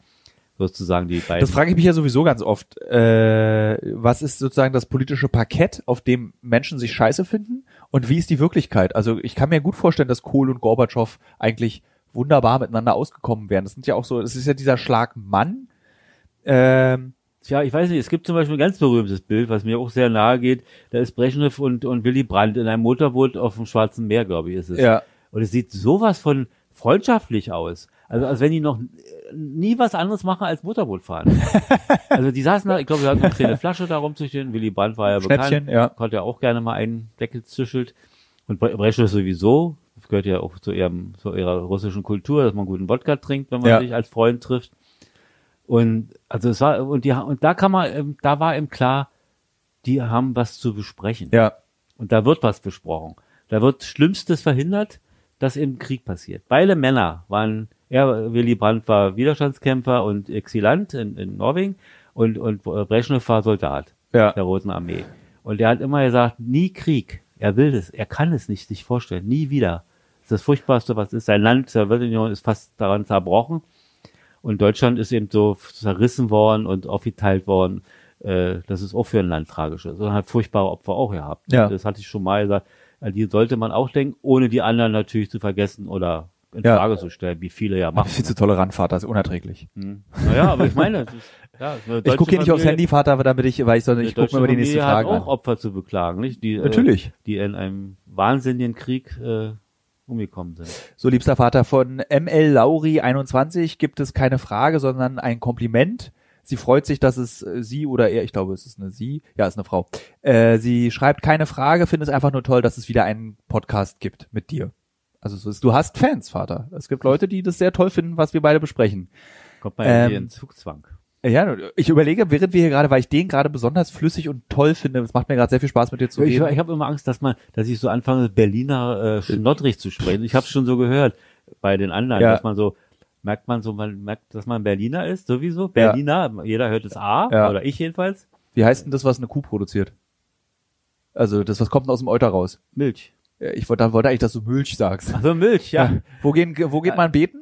sozusagen die beiden. Das frage ich mich ja sowieso ganz oft. Äh, was ist sozusagen das politische Parkett, auf dem Menschen sich scheiße finden? Und wie ist die Wirklichkeit? Also ich kann mir gut vorstellen, dass Kohl und Gorbatschow eigentlich wunderbar miteinander ausgekommen wären. Das sind ja auch so, es ist ja dieser Schlag Mann. Ähm, Tja, ich weiß nicht, es gibt zum Beispiel ein ganz berühmtes Bild, was mir auch sehr nahe geht. Da ist Brezhnev und, und Willy Brandt in einem Motorboot auf dem Schwarzen Meer, glaube ich, ist es. ja. Und es sieht sowas von freundschaftlich aus. Also als wenn die noch nie was anderes machen als Motorboot fahren. [LAUGHS] also die saßen da, ich glaube, wir hatten eine kleine Flasche da rumzustehen. Willy Brandt war ja bekannt, ja. konnte ja auch gerne mal einen Deckel züschelt. Und Bre- Brezhnev sowieso, gehört ja auch zu, ihrem, zu ihrer russischen Kultur, dass man guten Wodka trinkt, wenn man Ja. sich als Freund trifft. Und also es war, und die, und da kann man, ähm, da war ihm klar, die haben was zu besprechen. Ja. Und da wird was besprochen. Da wird Schlimmstes verhindert, dass eben Krieg passiert. Beide Männer waren, er, Willy Brandt war Widerstandskämpfer und Exilant in, in Norwegen und, und Brezhnev war Soldat Ja. der Roten Armee. Und er hat immer gesagt, nie Krieg. Er will das, er kann es nicht sich vorstellen, nie wieder. Das das Furchtbarste, was ist. Sein Land, Sowjetunion ist fast daran zerbrochen. Und Deutschland ist eben so zerrissen worden und aufgeteilt worden. Äh, das ist auch für ein Land tragisch. So hat furchtbare Opfer auch gehabt. Ja. Das hatte ich schon mal gesagt. An Die sollte man auch denken, ohne die anderen natürlich zu vergessen oder in Ja. Frage zu stellen, wie viele ja Ach, machen. viel zu tolerant, Vater, ist unerträglich. Hm. Naja, aber ich meine, das ist, ja, Ich gucke hier nicht aufs Handy, Vater, aber damit ich, weil ich soll eine ich gucke mir über die nächste Familie Frage hat auch an. Opfer zu beklagen, nicht? Die, Natürlich. Äh, die in einem wahnsinnigen Krieg äh, umgekommen sind. So, liebster Vater, von ML Lauri 21 gibt es keine Frage, sondern ein Kompliment. Sie freut sich, dass es äh, sie oder er, ich glaube, es ist eine sie, ja, ist eine Frau. Äh, sie schreibt keine Frage, findet es einfach nur toll, dass es wieder einen Podcast gibt mit dir. Also du hast Fans, Vater. Es gibt Leute, die das sehr toll finden, was wir beide besprechen. Kommt man ja Ähm, in Zugzwang. Ja, ich überlege, während wir hier gerade, weil ich den gerade besonders flüssig und toll finde, es macht mir gerade sehr viel Spaß mit dir zu Ich, reden. ich habe immer Angst, dass man, dass ich so anfange, Berliner äh, schnoddrig zu sprechen. Ich habe schon so gehört bei den anderen, Ja. dass man so merkt man so, man merkt, dass man Berliner ist, sowieso. Berliner, jeder hört das A, Ja. oder ich jedenfalls. Wie heißt denn das, was eine Kuh produziert? Also das, was kommt denn aus dem Euter raus? Milch. Ja, Ich wollte, wollte eigentlich, dass du Milch sagst. Also Milch, ja. Wo, gehen, wo geht man beten?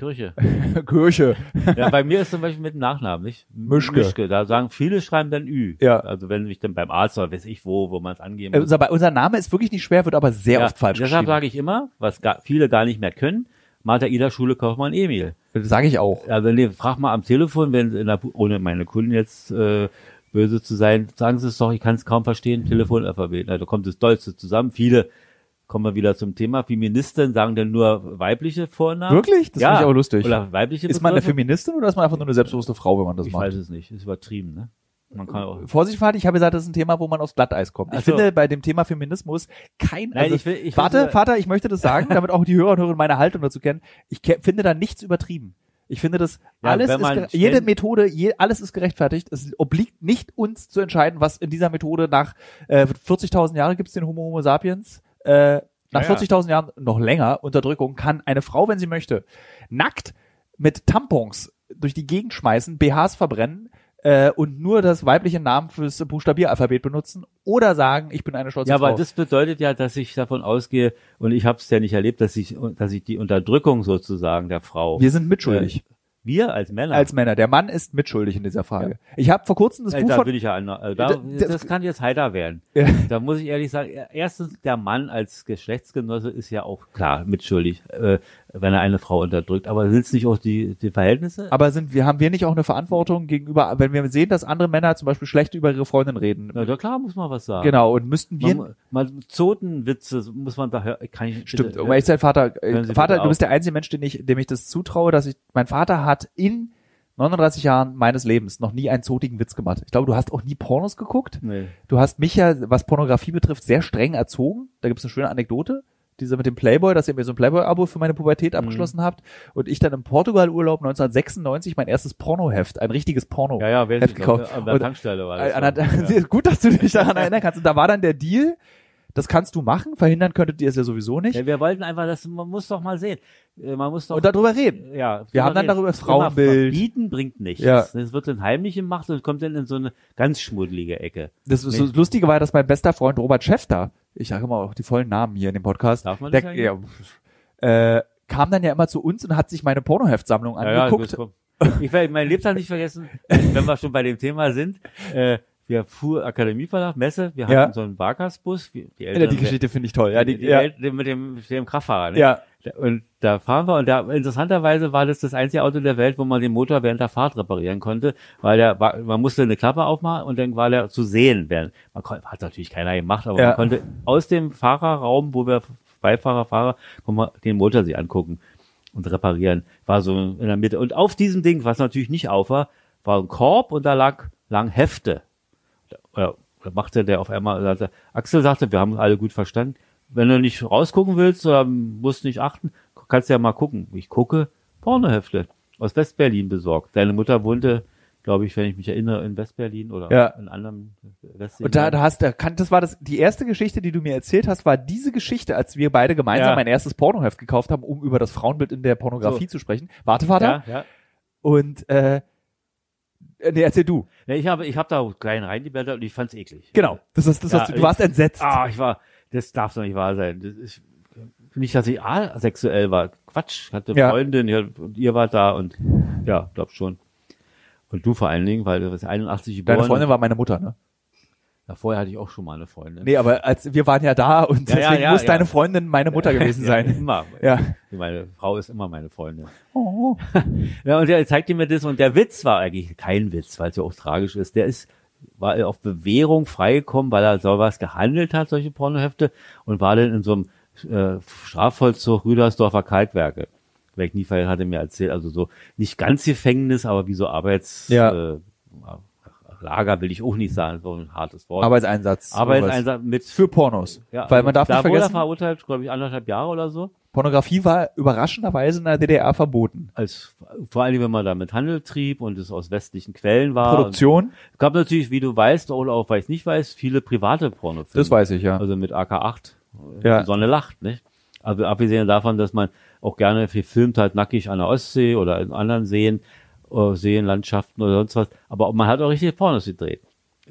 Kirche. [LAUGHS] Kirche. Ja, bei mir ist zum Beispiel mit dem Nachnamen, nicht? Mischke. Mischke. Da sagen viele schreiben dann Ü. Ja. Also wenn ich dann beim Arzt oder weiß ich wo, wo man es angeben Äh, muss. Unser, unser Name ist wirklich nicht schwer, wird aber sehr Ja, oft falsch Deshalb geschrieben. sage ich immer, was gar, viele gar nicht mehr können, Martha Ida Schule Kaufmann Emil. Das sage ich auch. Also nee, frag mal am Telefon, wenn in der, ohne meine Kunden jetzt äh, böse zu sein, sagen Sie es doch, ich kann es kaum verstehen, Telefonalphabet. Na, da kommt das Dollste zusammen. Viele kommen wir wieder zum Thema. Feministen sagen dann nur weibliche Vornamen. Wirklich? Das ja. finde ich auch lustig. Oder weibliche Ist man eine. Feministin oder ist man einfach nur eine selbstbewusste Frau, wenn man das Ich macht? weiß es nicht. Ist übertrieben, ne? Man kann auch. Vorsicht, Vater, ich habe gesagt, das ist ein Thema, wo man aufs Glatteis kommt. Ich so. finde bei dem Thema Feminismus kein. Nein, also, ich will- ich will warte, nur- Vater, ich möchte das sagen, [LAUGHS] damit auch die Hörer und Hörerinnen meine Haltung dazu kennen. Ich finde da nichts übertrieben. Ich finde das Ja, alles ist jede Methode, je, alles ist gerechtfertigt. Es obliegt nicht uns zu entscheiden, was in dieser Methode nach äh, 40.000 Jahren gibt es den Homo Homo sapiens. Äh, nach Ja, ja. 40.000 Jahren noch länger Unterdrückung kann eine Frau, wenn sie möchte, nackt mit Tampons durch die Gegend schmeißen, BHs verbrennen äh, und nur das weibliche Namen fürs Buchstabieralphabet benutzen oder sagen, ich bin eine stolze Ja, Frau. aber das bedeutet ja, dass ich davon ausgehe, und ich habe es ja nicht erlebt, dass ich, dass ich die Unterdrückung sozusagen der Frau. wir sind mitschuldig. Äh, wir als Männer. als Männer. Der Mann ist mitschuldig in dieser Frage. Ich habe vor kurzem das Äh, Buch da von bin ich ja, äh, da, Da- das, das- kann jetzt heiter werden. Ja. Da muss ich ehrlich sagen, erstens, der Mann als Geschlechtsgenosse ist ja auch klar mitschuldig, äh, wenn er eine Frau unterdrückt. Aber sind es nicht auch die, die Verhältnisse? Aber sind wir, haben wir nicht auch eine Verantwortung gegenüber, wenn wir sehen, dass andere Männer zum Beispiel schlecht über ihre Freundin reden? Na, da klar muss man was sagen. Genau, und müssten wir, Man, man, Zotenwitze muss man da hören. Kann ich, stimmt, bitte, um ehrlich zu sein, Vater, Vater, du bist der einzige Mensch, den ich, dem ich das zutraue, dass ich, mein Vater hat in 39 Jahren meines Lebens noch nie einen zotigen Witz gemacht. Ich glaube, du hast auch nie Pornos geguckt. Nee. Du hast mich ja, was Pornografie betrifft, sehr streng erzogen. Da gibt es eine schöne Anekdote. Diese mit dem Playboy, dass ihr mir so ein Playboy-Abo für meine Pubertät abgeschlossen habt. Und ich dann im Portugal-Urlaub 1996 mein erstes Pornoheft, ein richtiges Porno. Ja, ja, Heft gekauft. An der Tankstelle war das. An der- ja. [LAUGHS] Gut, dass du dich daran erinnern kannst. Und da war dann der Deal, das kannst du machen, verhindern könntet ihr es ja sowieso nicht. Ja, wir wollten einfach, das, man muss doch mal sehen. Äh, Man muss doch. Und darüber reden. ja, Wir haben dann reden. darüber das Frauenbild. Verbieten bringt nichts. Ja. Das wird dann heimlich gemacht und kommt dann in so eine ganz schmuddelige Ecke. Das, das Nee. Lustige war, dass mein bester Freund Robert Schäfter, ich sage immer auch die vollen Namen hier in dem Podcast, Darf man das der, ja, äh, kam dann ja immer zu uns und hat sich meine Pornoheftsammlung Ja, ja, angeguckt. das kommt. ich werde mein Lebtag nicht vergessen, wenn wir schon bei dem Thema sind. Äh, wir fuhr Akademieverlag, Messe, wir Ja. hatten so einen Barkasbus. Die ja, Eltern, die Geschichte finde ich toll. Ja, die, die, ja, El- mit dem, mit dem Kraftfahrer. Ne? ja, Und da fahren wir und da interessanterweise war das das einzige Auto der Welt, wo man den Motor während der Fahrt reparieren konnte, weil der man musste eine Klappe aufmachen und dann war der zu sehen. Während, man kon, hat natürlich keiner gemacht, aber Ja. man konnte aus dem Fahrerraum, wo wir Beifahrer, Fahrer, konnte man den Motor sich angucken und reparieren. War so in der Mitte. Und auf diesem Ding, was natürlich nicht auf war, war ein Korb und da lag, lagen Hefte. Ja, da machte der auf einmal, sagte, Axel sagte, wir haben alle gut verstanden. Wenn du nicht rausgucken willst oder musst nicht achten, kannst du ja mal gucken. Ich gucke, Pornohefte aus Westberlin besorgt. Deine Mutter wohnte, glaube ich, wenn ich mich erinnere, in Westberlin oder Ja. in anderen West Und da, da hast du, kann, das war das, die erste Geschichte, die du mir erzählt hast, war diese Geschichte, als wir beide gemeinsam Ja. mein erstes Pornoheft gekauft haben, um über das Frauenbild in der Pornografie zu sprechen. Warte, Vater. ja, ja. Und, äh, nee, erzähl du. ja ich habe, ich habe da klein reingeblättert und ich fand's eklig. Genau. Das ist, das Ja, hast du, du warst entsetzt. Ah, ich war, das darf doch nicht wahr sein. Das ist, nicht, dass ich asexuell war. Quatsch. Ich hatte Ja. Freundin, ja, und ihr wart da und ja, glaub schon. Und du vor allen Dingen, weil du bist 81 geboren. Deine Freundin war meine Mutter, ne? Ja, vorher hatte ich auch schon mal eine Freundin. Nee, aber als wir waren ja da und Ja, deswegen ja, muss deine Freundin meine Mutter gewesen sein. immer. [LAUGHS] Ja. Meine Frau ist immer meine Freundin. Oh. [LAUGHS] Ja, und er zeigte mir das und der Witz war eigentlich kein Witz, weil es ja auch tragisch ist. Der ist, war auf Bewährung freigekommen, weil er sowas gehandelt hat, solche Pornohefte, und war dann in so einem äh, Strafvollzug Rüdersdorfer Kalkwerke. Vielleicht nie hatte mir erzählt, also so nicht ganz Gefängnis, aber wie so Arbeits Ja. äh, Lager will ich auch nicht sagen, so ein hartes Wort. Arbeitseinsatz. Arbeitseinsatz mit Für Pornos. ja, Weil man darf da nicht wurde er vergessen, verurteilt, glaube ich, anderthalb Jahre oder so. Pornografie war überraschenderweise in der DDR verboten. Als vor allem, wenn man damit Handel trieb und es aus westlichen Quellen war. Produktion, Es gab natürlich, wie du weißt oder auch weil ich nicht weiß, viele private Pornofilme. das weiß ich, ja. Also mit AK8. Ja. Die Sonne lacht, nicht? Also abgesehen davon, dass man auch gerne filmt halt nackig an der Ostsee oder in anderen Seen, Seenlandschaften oder sonst was. Aber man hat auch richtige Pornos gedreht.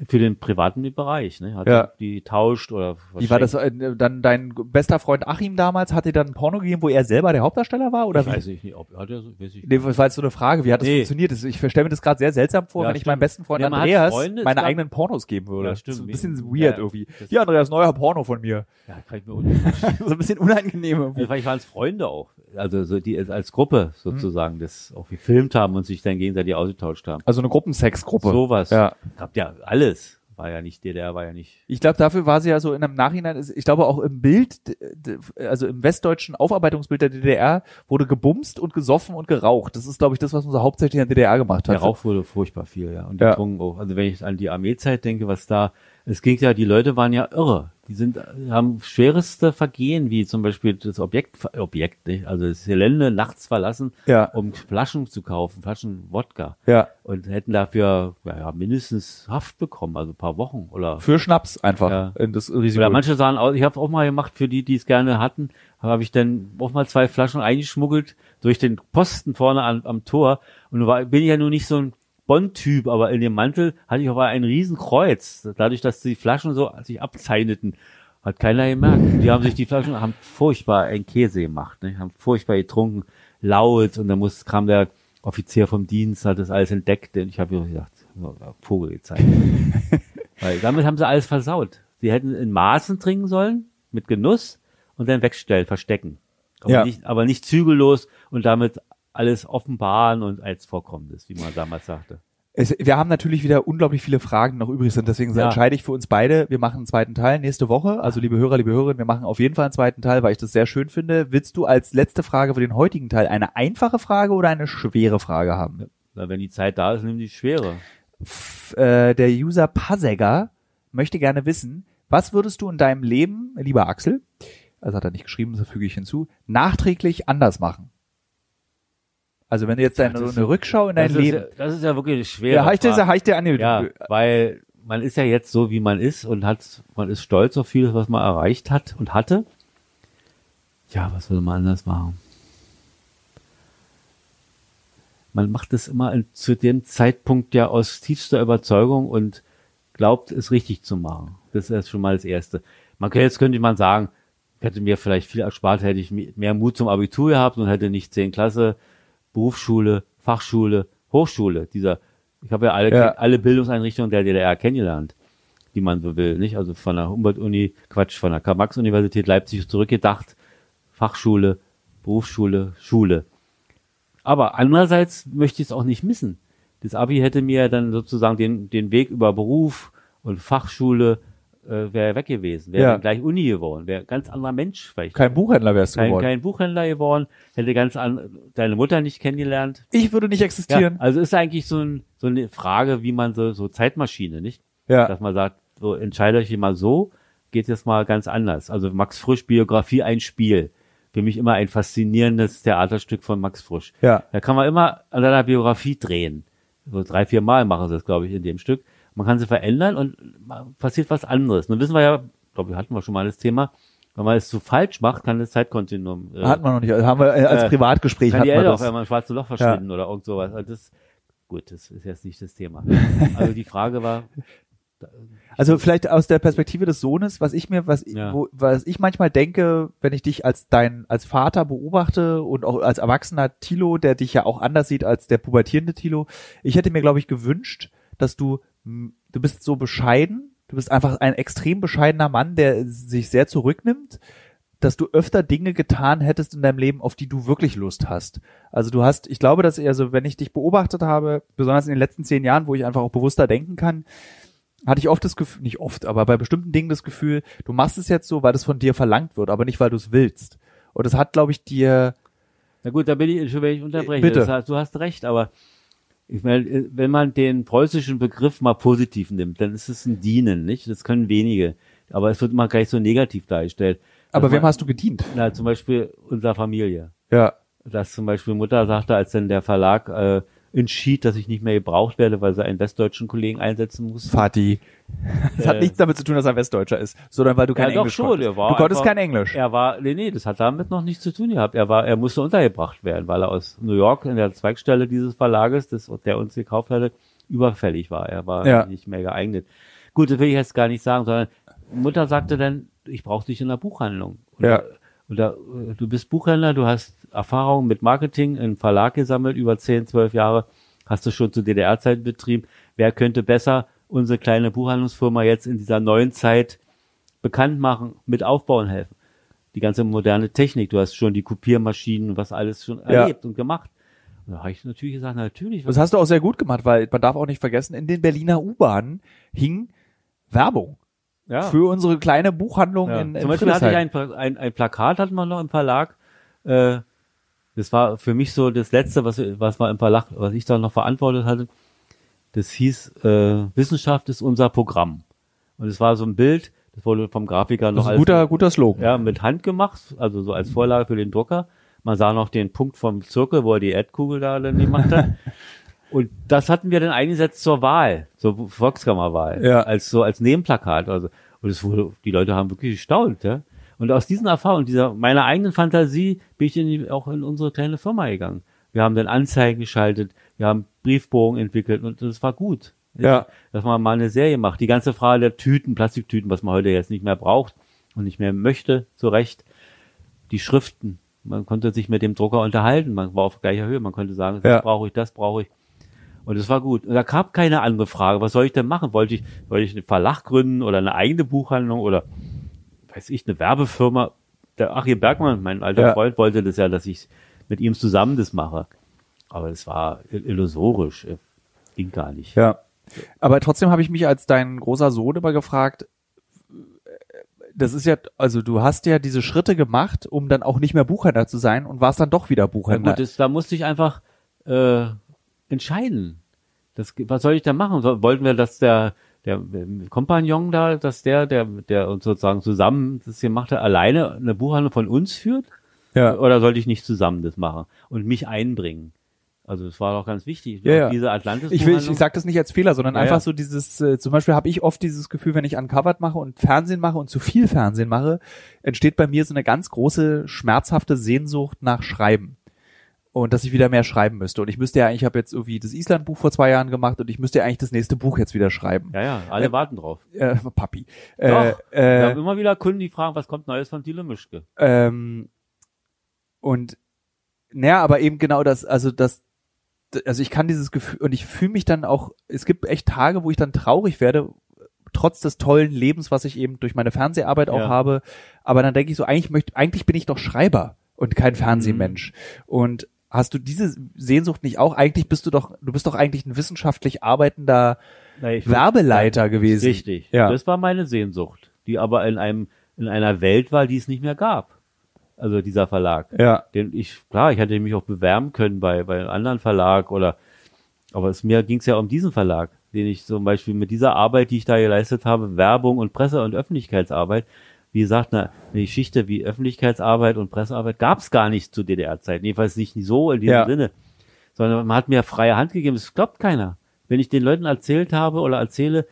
Für den privaten Bereich, ne? Hat Ja. die tauscht oder Wie war das äh, dann dein bester Freund Achim damals? Hat dir dann ein Porno gegeben, wo er selber der Hauptdarsteller war? Oder Ich wie? weiß ich nicht, ob hat er so, weiß ich Nee, das war jetzt so eine Frage. Wie hat das Nee. funktioniert? Das- Ich stelle mir das gerade sehr seltsam vor, Ja, wenn ich stimmt. meinem besten Freund Ja, Andreas Freunde, meine eigenen Pornos geben würde. Ja, stimmt. So ein bisschen Ja, weird ja. irgendwie. Das- Hier, Andreas, neuer Porno von mir. Ja, kann ich mir [LAUGHS] so ein bisschen unangenehm irgendwie. Vielleicht waren es Freunde auch. Also so die als Gruppe sozusagen, das auch gefilmt haben und sich dann gegenseitig ausgetauscht haben. Also eine Gruppensexgruppe. Sowas. Ja. Gab ja alles. War ja nicht DDR, war ja nicht. Ich glaube, dafür war sie ja so in einem Nachhinein, ich glaube auch im Bild, also im westdeutschen Aufarbeitungsbild der DDR wurde gebumst und gesoffen und geraucht. Das ist, glaube ich, das, was unser hauptsächlich in der DDR gemacht hat. Der Rauch wurde furchtbar viel, ja. Und Ja. getrunken auch. Also wenn ich an die Armeezeit denke, was da, es ging ja, die Leute waren ja irre. Die sind, haben schwereste Vergehen, wie zum Beispiel das Objekt, Objekt, nicht? also das Gelände nachts verlassen, Ja. um Flaschen zu kaufen, Flaschen Wodka. Ja. Und hätten dafür, ja, mindestens Haft bekommen, also ein paar Wochen oder Für Schnaps einfach. Ja. Das Risiko. Oder manche sagen auch, ich habe auch mal gemacht, für die, die es gerne hatten, habe ich dann auch mal zwei Flaschen eingeschmuggelt durch den Posten vorne an, am Tor. Und war, bin ich ja nur nicht so ein Bond-Typ, aber in dem Mantel hatte ich aber ein Riesenkreuz. Dadurch, dass die Flaschen so sich abzeichneten, hat keiner gemerkt. Die haben sich die Flaschen, haben furchtbar einen Käse gemacht, ne? haben furchtbar getrunken, laut und dann muss, kam der Offizier vom Dienst, hat das alles entdeckt und ich habe mir gedacht, Vogel gezeigt. [LAUGHS] Weil damit haben sie alles versaut. Sie hätten in Maßen trinken sollen, mit Genuss und dann wegstellen, verstecken. Aber, Ja. nicht, aber nicht zügellos und damit alles offenbaren und als Vorkommendes, wie man damals sagte. Es, wir haben natürlich wieder unglaublich viele Fragen noch übrig sind, deswegen Ja. entscheide ich für uns beide, wir machen einen zweiten Teil nächste Woche. Also liebe Hörer, liebe Hörerinnen, wir machen auf jeden Fall einen zweiten Teil, weil ich das sehr schön finde. Willst du als letzte Frage für den heutigen Teil eine einfache Frage oder eine schwere Frage haben? Na, wenn die Zeit da ist, nimm die Schwere. F äh, der User Pasegger möchte gerne wissen, was würdest du in deinem Leben, lieber Axel, also hat er nicht geschrieben, das füge ich hinzu, nachträglich anders machen? Also wenn du jetzt deine, das so eine Rückschau in dein Leben. ist, das ist ja wirklich schwer. Ja, heißt der, heißt der an Ja, weil man ist ja jetzt so, wie man ist und hat, man ist stolz auf vieles, was man erreicht hat und hatte. Ja, was würde man anders machen? Man macht es immer zu dem Zeitpunkt ja aus tiefster Überzeugung und glaubt, es richtig zu machen. Das ist schon mal das Erste. Man könnte, jetzt könnte man sagen, hätte mir vielleicht viel erspart, hätte ich mehr Mut zum Abitur gehabt und hätte nicht zehn Klasse, Berufsschule, Fachschule, Hochschule, dieser, ich habe ja alle, Ja. alle Bildungseinrichtungen der DDR kennengelernt, die man so will, nicht? Also von der Humboldt-Uni, Quatsch, von der Karl-Marx-Universität Leipzig zurückgedacht, Fachschule, Berufsschule, Schule. Aber andererseits möchte ich es auch nicht missen. Das Abi hätte mir dann sozusagen den, den Weg über Beruf und Fachschule äh, wäre weg gewesen, wäre Ja. gleich Uni geworden, wäre ganz anderer Mensch vielleicht. Kein Buchhändler wärst du kein, geworden. kein Buchhändler geworden, hätte ganz an, deine Mutter nicht kennengelernt. ich würde nicht Ja, existieren. also ist eigentlich so, ein, so eine Frage, wie man so, so Zeitmaschine, nicht? Ja. Dass man sagt, so entscheide euch mal so, geht jetzt mal ganz anders. Also Max Frisch Biografie ein Spiel. Für mich immer ein faszinierendes Theaterstück von Max Frisch. Ja. Da kann man immer an seiner Biografie drehen. So drei, vier Mal machen sie das, glaube ich, in dem Stück. Man kann sie verändern und passiert was anderes. Nun wissen wir ja, glaube ich, hatten wir schon mal das Thema, wenn man es zu falsch macht, kann das Zeitkontinuum äh, Hatten wir noch nicht. Also haben wir äh, als Äh, Privatgespräch kann die Erde auf einmal im schwarzen Loch verschwinden oder irgend sowas. Also das, gut, das ist jetzt nicht das Thema. Also die Frage war, Also vielleicht aus der Perspektive des Sohnes, was ich mir, was, ich- Ja. wo, was ich manchmal denke, wenn ich dich als dein, als Vater beobachte und auch als erwachsener Tilo, der dich ja auch anders sieht als der pubertierende Tilo, ich hätte mir, glaube ich, gewünscht, dass du, du bist so bescheiden, du bist einfach ein extrem bescheidener Mann, der sich sehr zurücknimmt, dass du öfter Dinge getan hättest in deinem Leben, auf die du wirklich Lust hast. Also du hast, ich glaube, dass also, wenn ich dich beobachtet habe, besonders in den letzten zehn Jahren, wo ich einfach auch bewusster denken kann, hatte ich oft das Gefühl, nicht oft, aber bei bestimmten Dingen das Gefühl, du machst es jetzt so, weil das von dir verlangt wird, aber nicht, weil du es willst. Und das hat, glaube ich, dir, na gut, da bin ich, schon wenn ich unterbreche. Bitte. Das heißt, du hast recht, aber ich meine, wenn man den preußischen Begriff mal positiv nimmt, dann ist es ein Dienen, nicht? Das können wenige. Aber es wird immer gleich so negativ dargestellt. aber Dass wem man- hast du gedient? Na, zum Beispiel unserer Familie. Ja. dass zum Beispiel Mutter sagte, als dann der Verlag äh, entschied, dass ich nicht mehr gebraucht werde, weil sie einen westdeutschen Kollegen einsetzen muss. Vati. Das [LAUGHS] hat Äh, nichts damit zu tun, dass er Westdeutscher ist, sondern weil du kein ja, doch Englisch schon, konntest. er war du konntest einfach- kein Englisch. Er war, nee, nee, das hat damit noch nichts zu tun gehabt. Er war, er musste untergebracht werden, weil er aus New York in der Zweigstelle dieses Verlages, das, der uns gekauft hatte, überfällig war. Er war Ja. nicht mehr geeignet. Gut, das will ich jetzt gar nicht sagen, sondern Mutter sagte dann, ich brauche dich in der Buchhandlung. Und Ja. Oder äh, du bist Buchhändler, du hast Erfahrung mit Marketing im Verlag gesammelt, über 10, 12 Jahre, hast du schon zu DDR-Zeiten betrieben. Wer könnte besser unsere kleine Buchhandlungsfirma jetzt in dieser neuen Zeit bekannt machen, mit aufbauen helfen? Die ganze moderne Technik, du hast schon die Kopiermaschinen, was alles schon Ja. erlebt und gemacht. Und da habe ich natürlich gesagt, natürlich. Das hast du auch sehr gut gemacht, weil man darf auch nicht vergessen, in den Berliner U-Bahnen hing Werbung ja. für unsere kleine Buchhandlung Ja. in, in Zum Beispiel hatte ich ein, ein, ein Plakat hatten wir noch im Verlag. Äh, das war für mich so das letzte, was, was wir im Verlag, was ich da noch verantwortet hatte. Das hieß äh, Wissenschaft ist unser Programm. Und es war so ein Bild, das wurde vom Grafiker noch Das ist ein guter, guter Slogan. ja, mit Hand gemacht, also so als Vorlage für den Drucker. Man sah noch den Punkt vom Zirkel, wo er die Erdkugel da dann gemacht hat. [LAUGHS] Und das hatten wir dann eingesetzt zur Wahl, zur Volkskammerwahl, Ja. als so als Nebenplakat. Also und es wurde, die Leute haben wirklich gestaunt, ja. Und aus diesen Erfahrungen, dieser meiner eigenen Fantasie, bin ich in die, auch in unsere kleine Firma gegangen. Wir haben dann Anzeigen geschaltet, wir haben Briefbogen entwickelt und das war gut. Ja. Dass man mal eine Serie macht. Die ganze Frage der Tüten, Plastiktüten, was man heute jetzt nicht mehr braucht und nicht mehr möchte, zu Recht. Die Schriften. Man konnte sich mit dem Drucker unterhalten. Man war auf gleicher Höhe. Man konnte sagen, das Ja. brauche ich, das brauche ich. Und es war gut. Und da gab keine andere Frage. Was soll ich denn machen? Wollte ich, wollte ich einen Verlag gründen oder eine eigene Buchhandlung oder, weiß ich, eine Werbefirma? Der Achim Bergmann, mein alter Ja. Freund, wollte das ja, dass ich mit ihm zusammen das mache. Aber es war illusorisch. Ging gar nicht. Ja. Aber trotzdem habe ich mich als dein großer Sohn immer gefragt, das ist ja, also du hast ja diese Schritte gemacht, um dann auch nicht mehr Buchhändler zu sein und warst dann doch wieder Ja, Buchhändler. gut, das, da musste ich einfach äh, entscheiden. Das, was soll ich da machen? So, wollten wir, dass der, der Kompagnon da, dass der, der, der uns sozusagen zusammen das hier macht, alleine eine Buchhandlung von uns führt? Ja. Oder sollte ich nicht zusammen das machen und mich einbringen? Also das war doch ganz wichtig. Ja, ja. Diese Atlantis Ich will, ich, ich sag das nicht als Fehler, sondern Ja, einfach so dieses, äh, zum Beispiel habe ich oft dieses Gefühl, wenn ich Uncovered mache und Fernsehen mache und zu viel Fernsehen mache, entsteht bei mir so eine ganz große, schmerzhafte Sehnsucht nach Schreiben. Und dass ich wieder mehr schreiben müsste. Und ich müsste ja eigentlich, ich habe jetzt irgendwie das Island-Buch vor zwei Jahren gemacht und ich müsste ja eigentlich das nächste Buch jetzt wieder schreiben. ja, ja, alle Äh, warten drauf. Äh, Papi. Äh, Doch, Wir äh, haben immer wieder Kunden, die fragen, was kommt Neues von Thilo Mischke? Ähm, und naja, aber eben genau das, also das, also ich kann dieses Gefühl und ich fühle mich dann auch, es gibt echt Tage, wo ich dann traurig werde, trotz des tollen Lebens, was ich eben durch meine Fernseharbeit auch Ja. habe. Aber dann denke ich so, eigentlich möchte, eigentlich bin ich doch Schreiber und kein Fernsehmensch. Mhm. Und hast du diese Sehnsucht nicht auch? Eigentlich bist du doch, du bist doch eigentlich ein wissenschaftlich arbeitender ich- Werbeleiter gewesen. Richtig. Ja. Das war meine Sehnsucht, die aber in einem, in einer Welt war, die es nicht mehr gab. Also dieser Verlag. Ja. Den ich, klar, ich hätte mich auch bewerben können bei, bei einem anderen Verlag oder, aber es mir ging es ja um diesen Verlag, den ich zum Beispiel mit dieser Arbeit, die ich da geleistet habe, Werbung und Presse- und Öffentlichkeitsarbeit, wie gesagt, eine, eine Geschichte wie Öffentlichkeitsarbeit und Pressearbeit gab es gar nicht zu DDR-Zeiten. Jedenfalls nicht so in diesem Ja. Sinne. Sondern man hat mir freie Hand gegeben. Das glaubt keiner. Wenn ich den Leuten erzählt habe oder erzähle,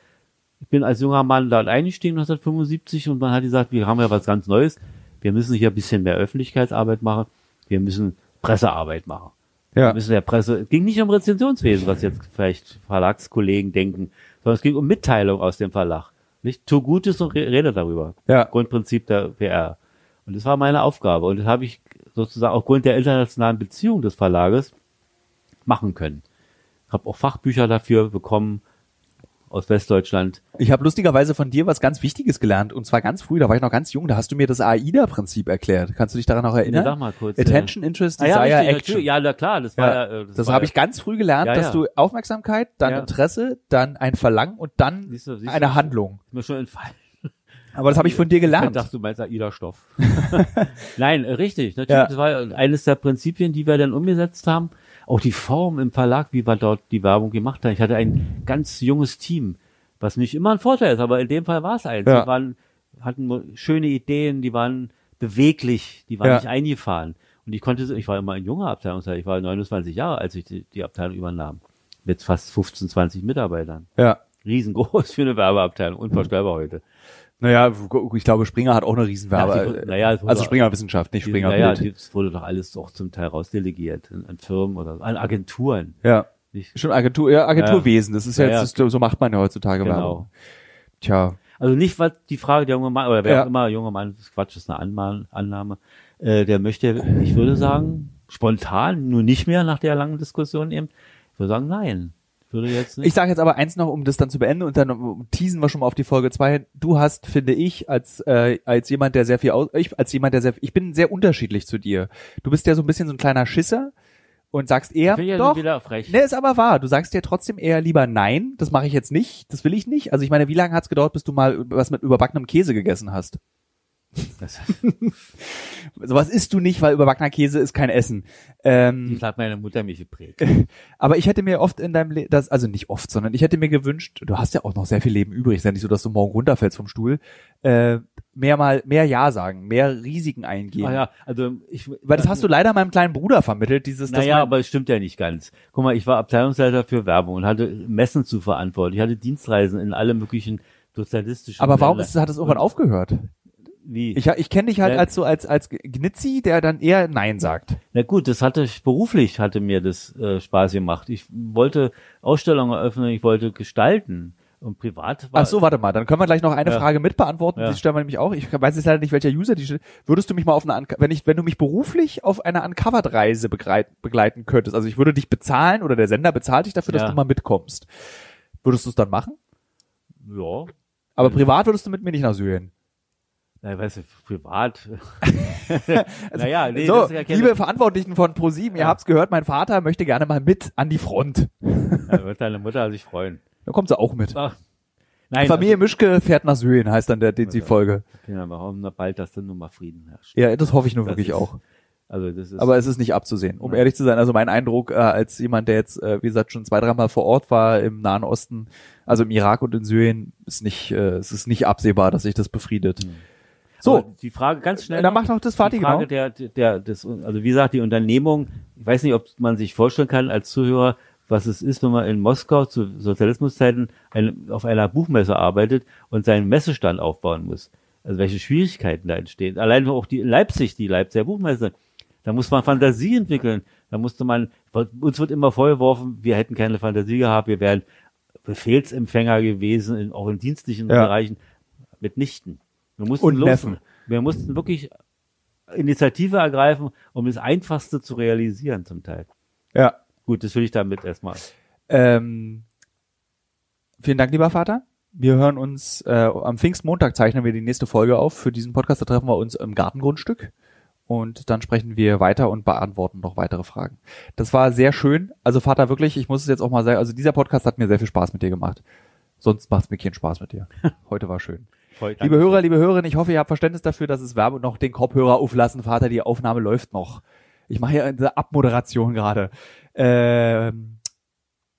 ich bin als junger Mann dort eingestiegen 1975 und man hat gesagt, wir haben ja was ganz Neues. Wir müssen hier ein bisschen mehr Öffentlichkeitsarbeit machen. Wir müssen Pressearbeit machen. Wir Ja. müssen der Presse, es ging nicht um Rezensionswesen, was jetzt vielleicht Verlagskollegen denken, sondern es ging um Mitteilung aus dem Verlag. Nicht? Tu Gutes und re- rede darüber. Ja. Grundprinzip der PR. Und das war meine Aufgabe. Und das habe ich sozusagen aufgrund der internationalen Beziehung des Verlages machen können. Habe auch Fachbücher dafür bekommen aus Westdeutschland. Ich habe lustigerweise von dir was ganz Wichtiges gelernt und zwar ganz früh, da war ich noch ganz jung, da hast du mir das AIDA-Prinzip erklärt. Kannst du dich daran noch erinnern? sag mal kurz, Attention, Interest, Ah, ja, Desire, richtig, Action. ja, na klar, das war Ja, ja, äh, das war habe ja- ich ganz früh gelernt, Ja, dass ja. du Aufmerksamkeit, dann Ja. Interesse, dann ein Verlangen und dann Siehst du, siehst eine du, Handlung. Ist mir schon entfallen. Aber das habe ich von dir Ich gelernt. dachte, du meinst Aida-Stoff. [LAUGHS] Nein, richtig. Natürlich, Ja. das war eines der Prinzipien, die wir dann umgesetzt haben. Auch die Form im Verlag, wie wir dort die Werbung gemacht haben. Ich hatte ein ganz junges Team, was nicht immer ein Vorteil ist, aber in dem Fall war es eins. Ja. Die waren, hatten schöne Ideen, die waren beweglich, die waren Ja. nicht eingefahren. Und ich konnte, ich war immer ein junger Abteilungsleiter. Ich war 29 Jahre, als ich die, die Abteilung übernahm. Mit fast 15, 20 Mitarbeitern. Ja. Riesengroß [LAUGHS] für eine Werbeabteilung. Unvorstellbar heute. Naja, ich glaube, Springer hat auch eine Riesenwerbe. Ja, naja, also Springer Wissenschaft, nicht Springer naja, das wurde doch alles auch zum Teil rausdelegiert an, an Firmen oder an Agenturen. Ja. Nicht? Schon Agentur, ja, Agenturwesen. Das ist ja, Ja, jetzt, so macht man ja heutzutage Genau. Werbung. Tja. Also nicht, was die Frage der junge Mann, oder wer auch immer, junger Mann, das ist Quatsch, das ist eine Anma Annahme, äh, der möchte, ich würde sagen, spontan, nur nicht mehr nach der langen Diskussion eben, ich würde sagen, nein. Ich würde jetzt nicht. Ich sage jetzt aber eins noch, um das dann zu beenden und dann teasen wir schon mal auf die Folge zwei. Du hast, finde ich, als äh, als jemand, der sehr viel aus, ich als jemand, der sehr, ich bin sehr unterschiedlich zu dir. Du bist ja so ein bisschen so ein kleiner Schisser und sagst eher, ich bin ja doch, wieder frech. Ne, ist aber wahr. Du sagst dir trotzdem eher lieber nein, das mache ich jetzt nicht, das will ich nicht. Also ich meine, wie lange hat's gedauert, bis du mal was mit überbackenem Käse gegessen hast? Sowas isst du nicht, weil überbackener Käse ist kein Essen. Ähm, das hat meine Mutter mich geprägt. [LAUGHS] aber ich hätte mir oft in deinem Leben, das, also nicht oft, sondern ich hätte mir gewünscht, du hast ja auch noch sehr viel Leben übrig, ist ja nicht so, dass du morgen runterfällst vom Stuhl, äh, mehr mal, mehr Ja sagen, mehr Risiken eingehen. Ah ja, also ich, Weil das hast du leider meinem kleinen Bruder vermittelt, dieses, Naja, aber es stimmt ja nicht ganz. Guck mal, ich war Abteilungsleiter für Werbung und hatte Messen zu verantworten. Ich hatte Dienstreisen in alle möglichen sozialistischen aber warum ist, hat es irgendwann aufgehört? Wie? Ich, ich kenne dich halt Ja. als so als als Gnitzi, der dann eher Nein sagt. Na gut, das hatte ich beruflich hatte mir das äh, Spaß gemacht. Ich wollte Ausstellungen eröffnen, ich wollte gestalten und privat war Ach so, warte mal, dann können wir gleich noch eine Ja. Frage mitbeantworten. Ja. Die stellen wir nämlich auch. Ich weiß jetzt leider nicht, welcher User die stellt. Würdest du mich mal auf eine, Unco- wenn ich, wenn du mich beruflich auf einer Uncovered-Reise begleiten könntest, also ich würde dich bezahlen oder der Sender bezahlt dich dafür, dass Ja. du mal mitkommst. Würdest du es dann machen? ja, Aber privat würdest du mit mir nicht nach Syrien. Na, weißt du, privat. [LAUGHS] [LAUGHS] naja, nee, so, das ist ja liebe Verantwortlichen von ProSieben, ihr Ja. habt's gehört, mein Vater möchte gerne mal mit an die Front. da wird deine Mutter sich freuen. Da kommt sie auch mit. Ach, nein, Familie Mischke fährt nach Syrien, heißt dann der, die, die Folge. Also, ja, wir hoffen bald, dass dann nur mal Frieden herrscht. Ja, das hoffe ich nur Das wirklich ist- auch. Also das ist Aber es ist nicht abzusehen, um ehrlich zu sein. Also mein Eindruck äh, als jemand, der jetzt, äh, wie gesagt, schon zwei, dreimal vor Ort war im Nahen Osten, also im Irak und in Syrien, ist nicht, äh, es ist nicht absehbar, dass sich das befriedet. Mhm. So, Aber die Frage ganz schnell. dann noch. mach noch das Fati, die Frage genau. der, der, des, also wie gesagt, die Unternehmung, ich weiß nicht, ob man sich vorstellen kann als Zuhörer, was es ist, wenn man in Moskau zu Sozialismuszeiten ein, auf einer Buchmesse arbeitet und seinen Messestand aufbauen muss. Also welche Schwierigkeiten da entstehen. Allein auch die Leipzig, die Leipziger Buchmesse. Da muss man Fantasie entwickeln. Da musste man, uns wird immer vorgeworfen, wir hätten keine Fantasie gehabt, wir wären Befehlsempfänger gewesen, in, auch in dienstlichen Ja. Bereichen. Mitnichten. Wir mussten Und los, Neffen. wir mussten wirklich Initiative ergreifen, um das Einfachste zu realisieren zum Teil. Ja. Gut, das will ich damit erstmal. Ähm, vielen Dank, lieber Vater. Wir hören uns äh, am Pfingstmontag zeichnen wir die nächste Folge auf. Für diesen Podcast da treffen wir uns im Gartengrundstück und dann sprechen wir weiter und beantworten noch weitere Fragen. Das war sehr schön. Also Vater, wirklich, ich muss es jetzt auch mal sagen, also dieser Podcast hat mir sehr viel Spaß mit dir gemacht. Sonst macht es mir keinen Spaß mit dir. [LAUGHS] Heute war schön. Voll, Liebe Hörer, liebe Hörerinnen, ich hoffe, ihr habt Verständnis dafür, dass es Werbung noch den Kopfhörer auflassen. Vater, die Aufnahme läuft noch. Ich mache hier eine Abmoderation gerade. Ähm,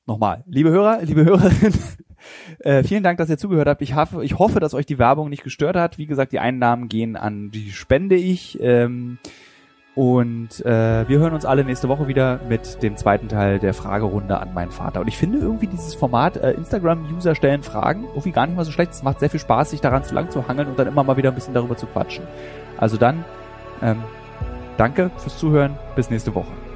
nochmal. Liebe Hörer, liebe Hörerinnen, [LAUGHS] äh, vielen Dank, dass ihr zugehört habt. Ich hoffe, ich hoffe, dass euch die Werbung nicht gestört hat. Wie gesagt, die Einnahmen gehen an die Spende ich. Ähm, und äh, wir hören uns alle nächste Woche wieder mit dem zweiten Teil der Fragerunde an meinen Vater. Und ich finde irgendwie dieses Format äh, Instagram-User stellen Fragen irgendwie gar nicht mal so schlecht. Es macht sehr viel Spaß, sich daran zu lang zu hangeln und dann immer mal wieder ein bisschen darüber zu quatschen. Also dann, ähm, danke fürs Zuhören. Bis nächste Woche.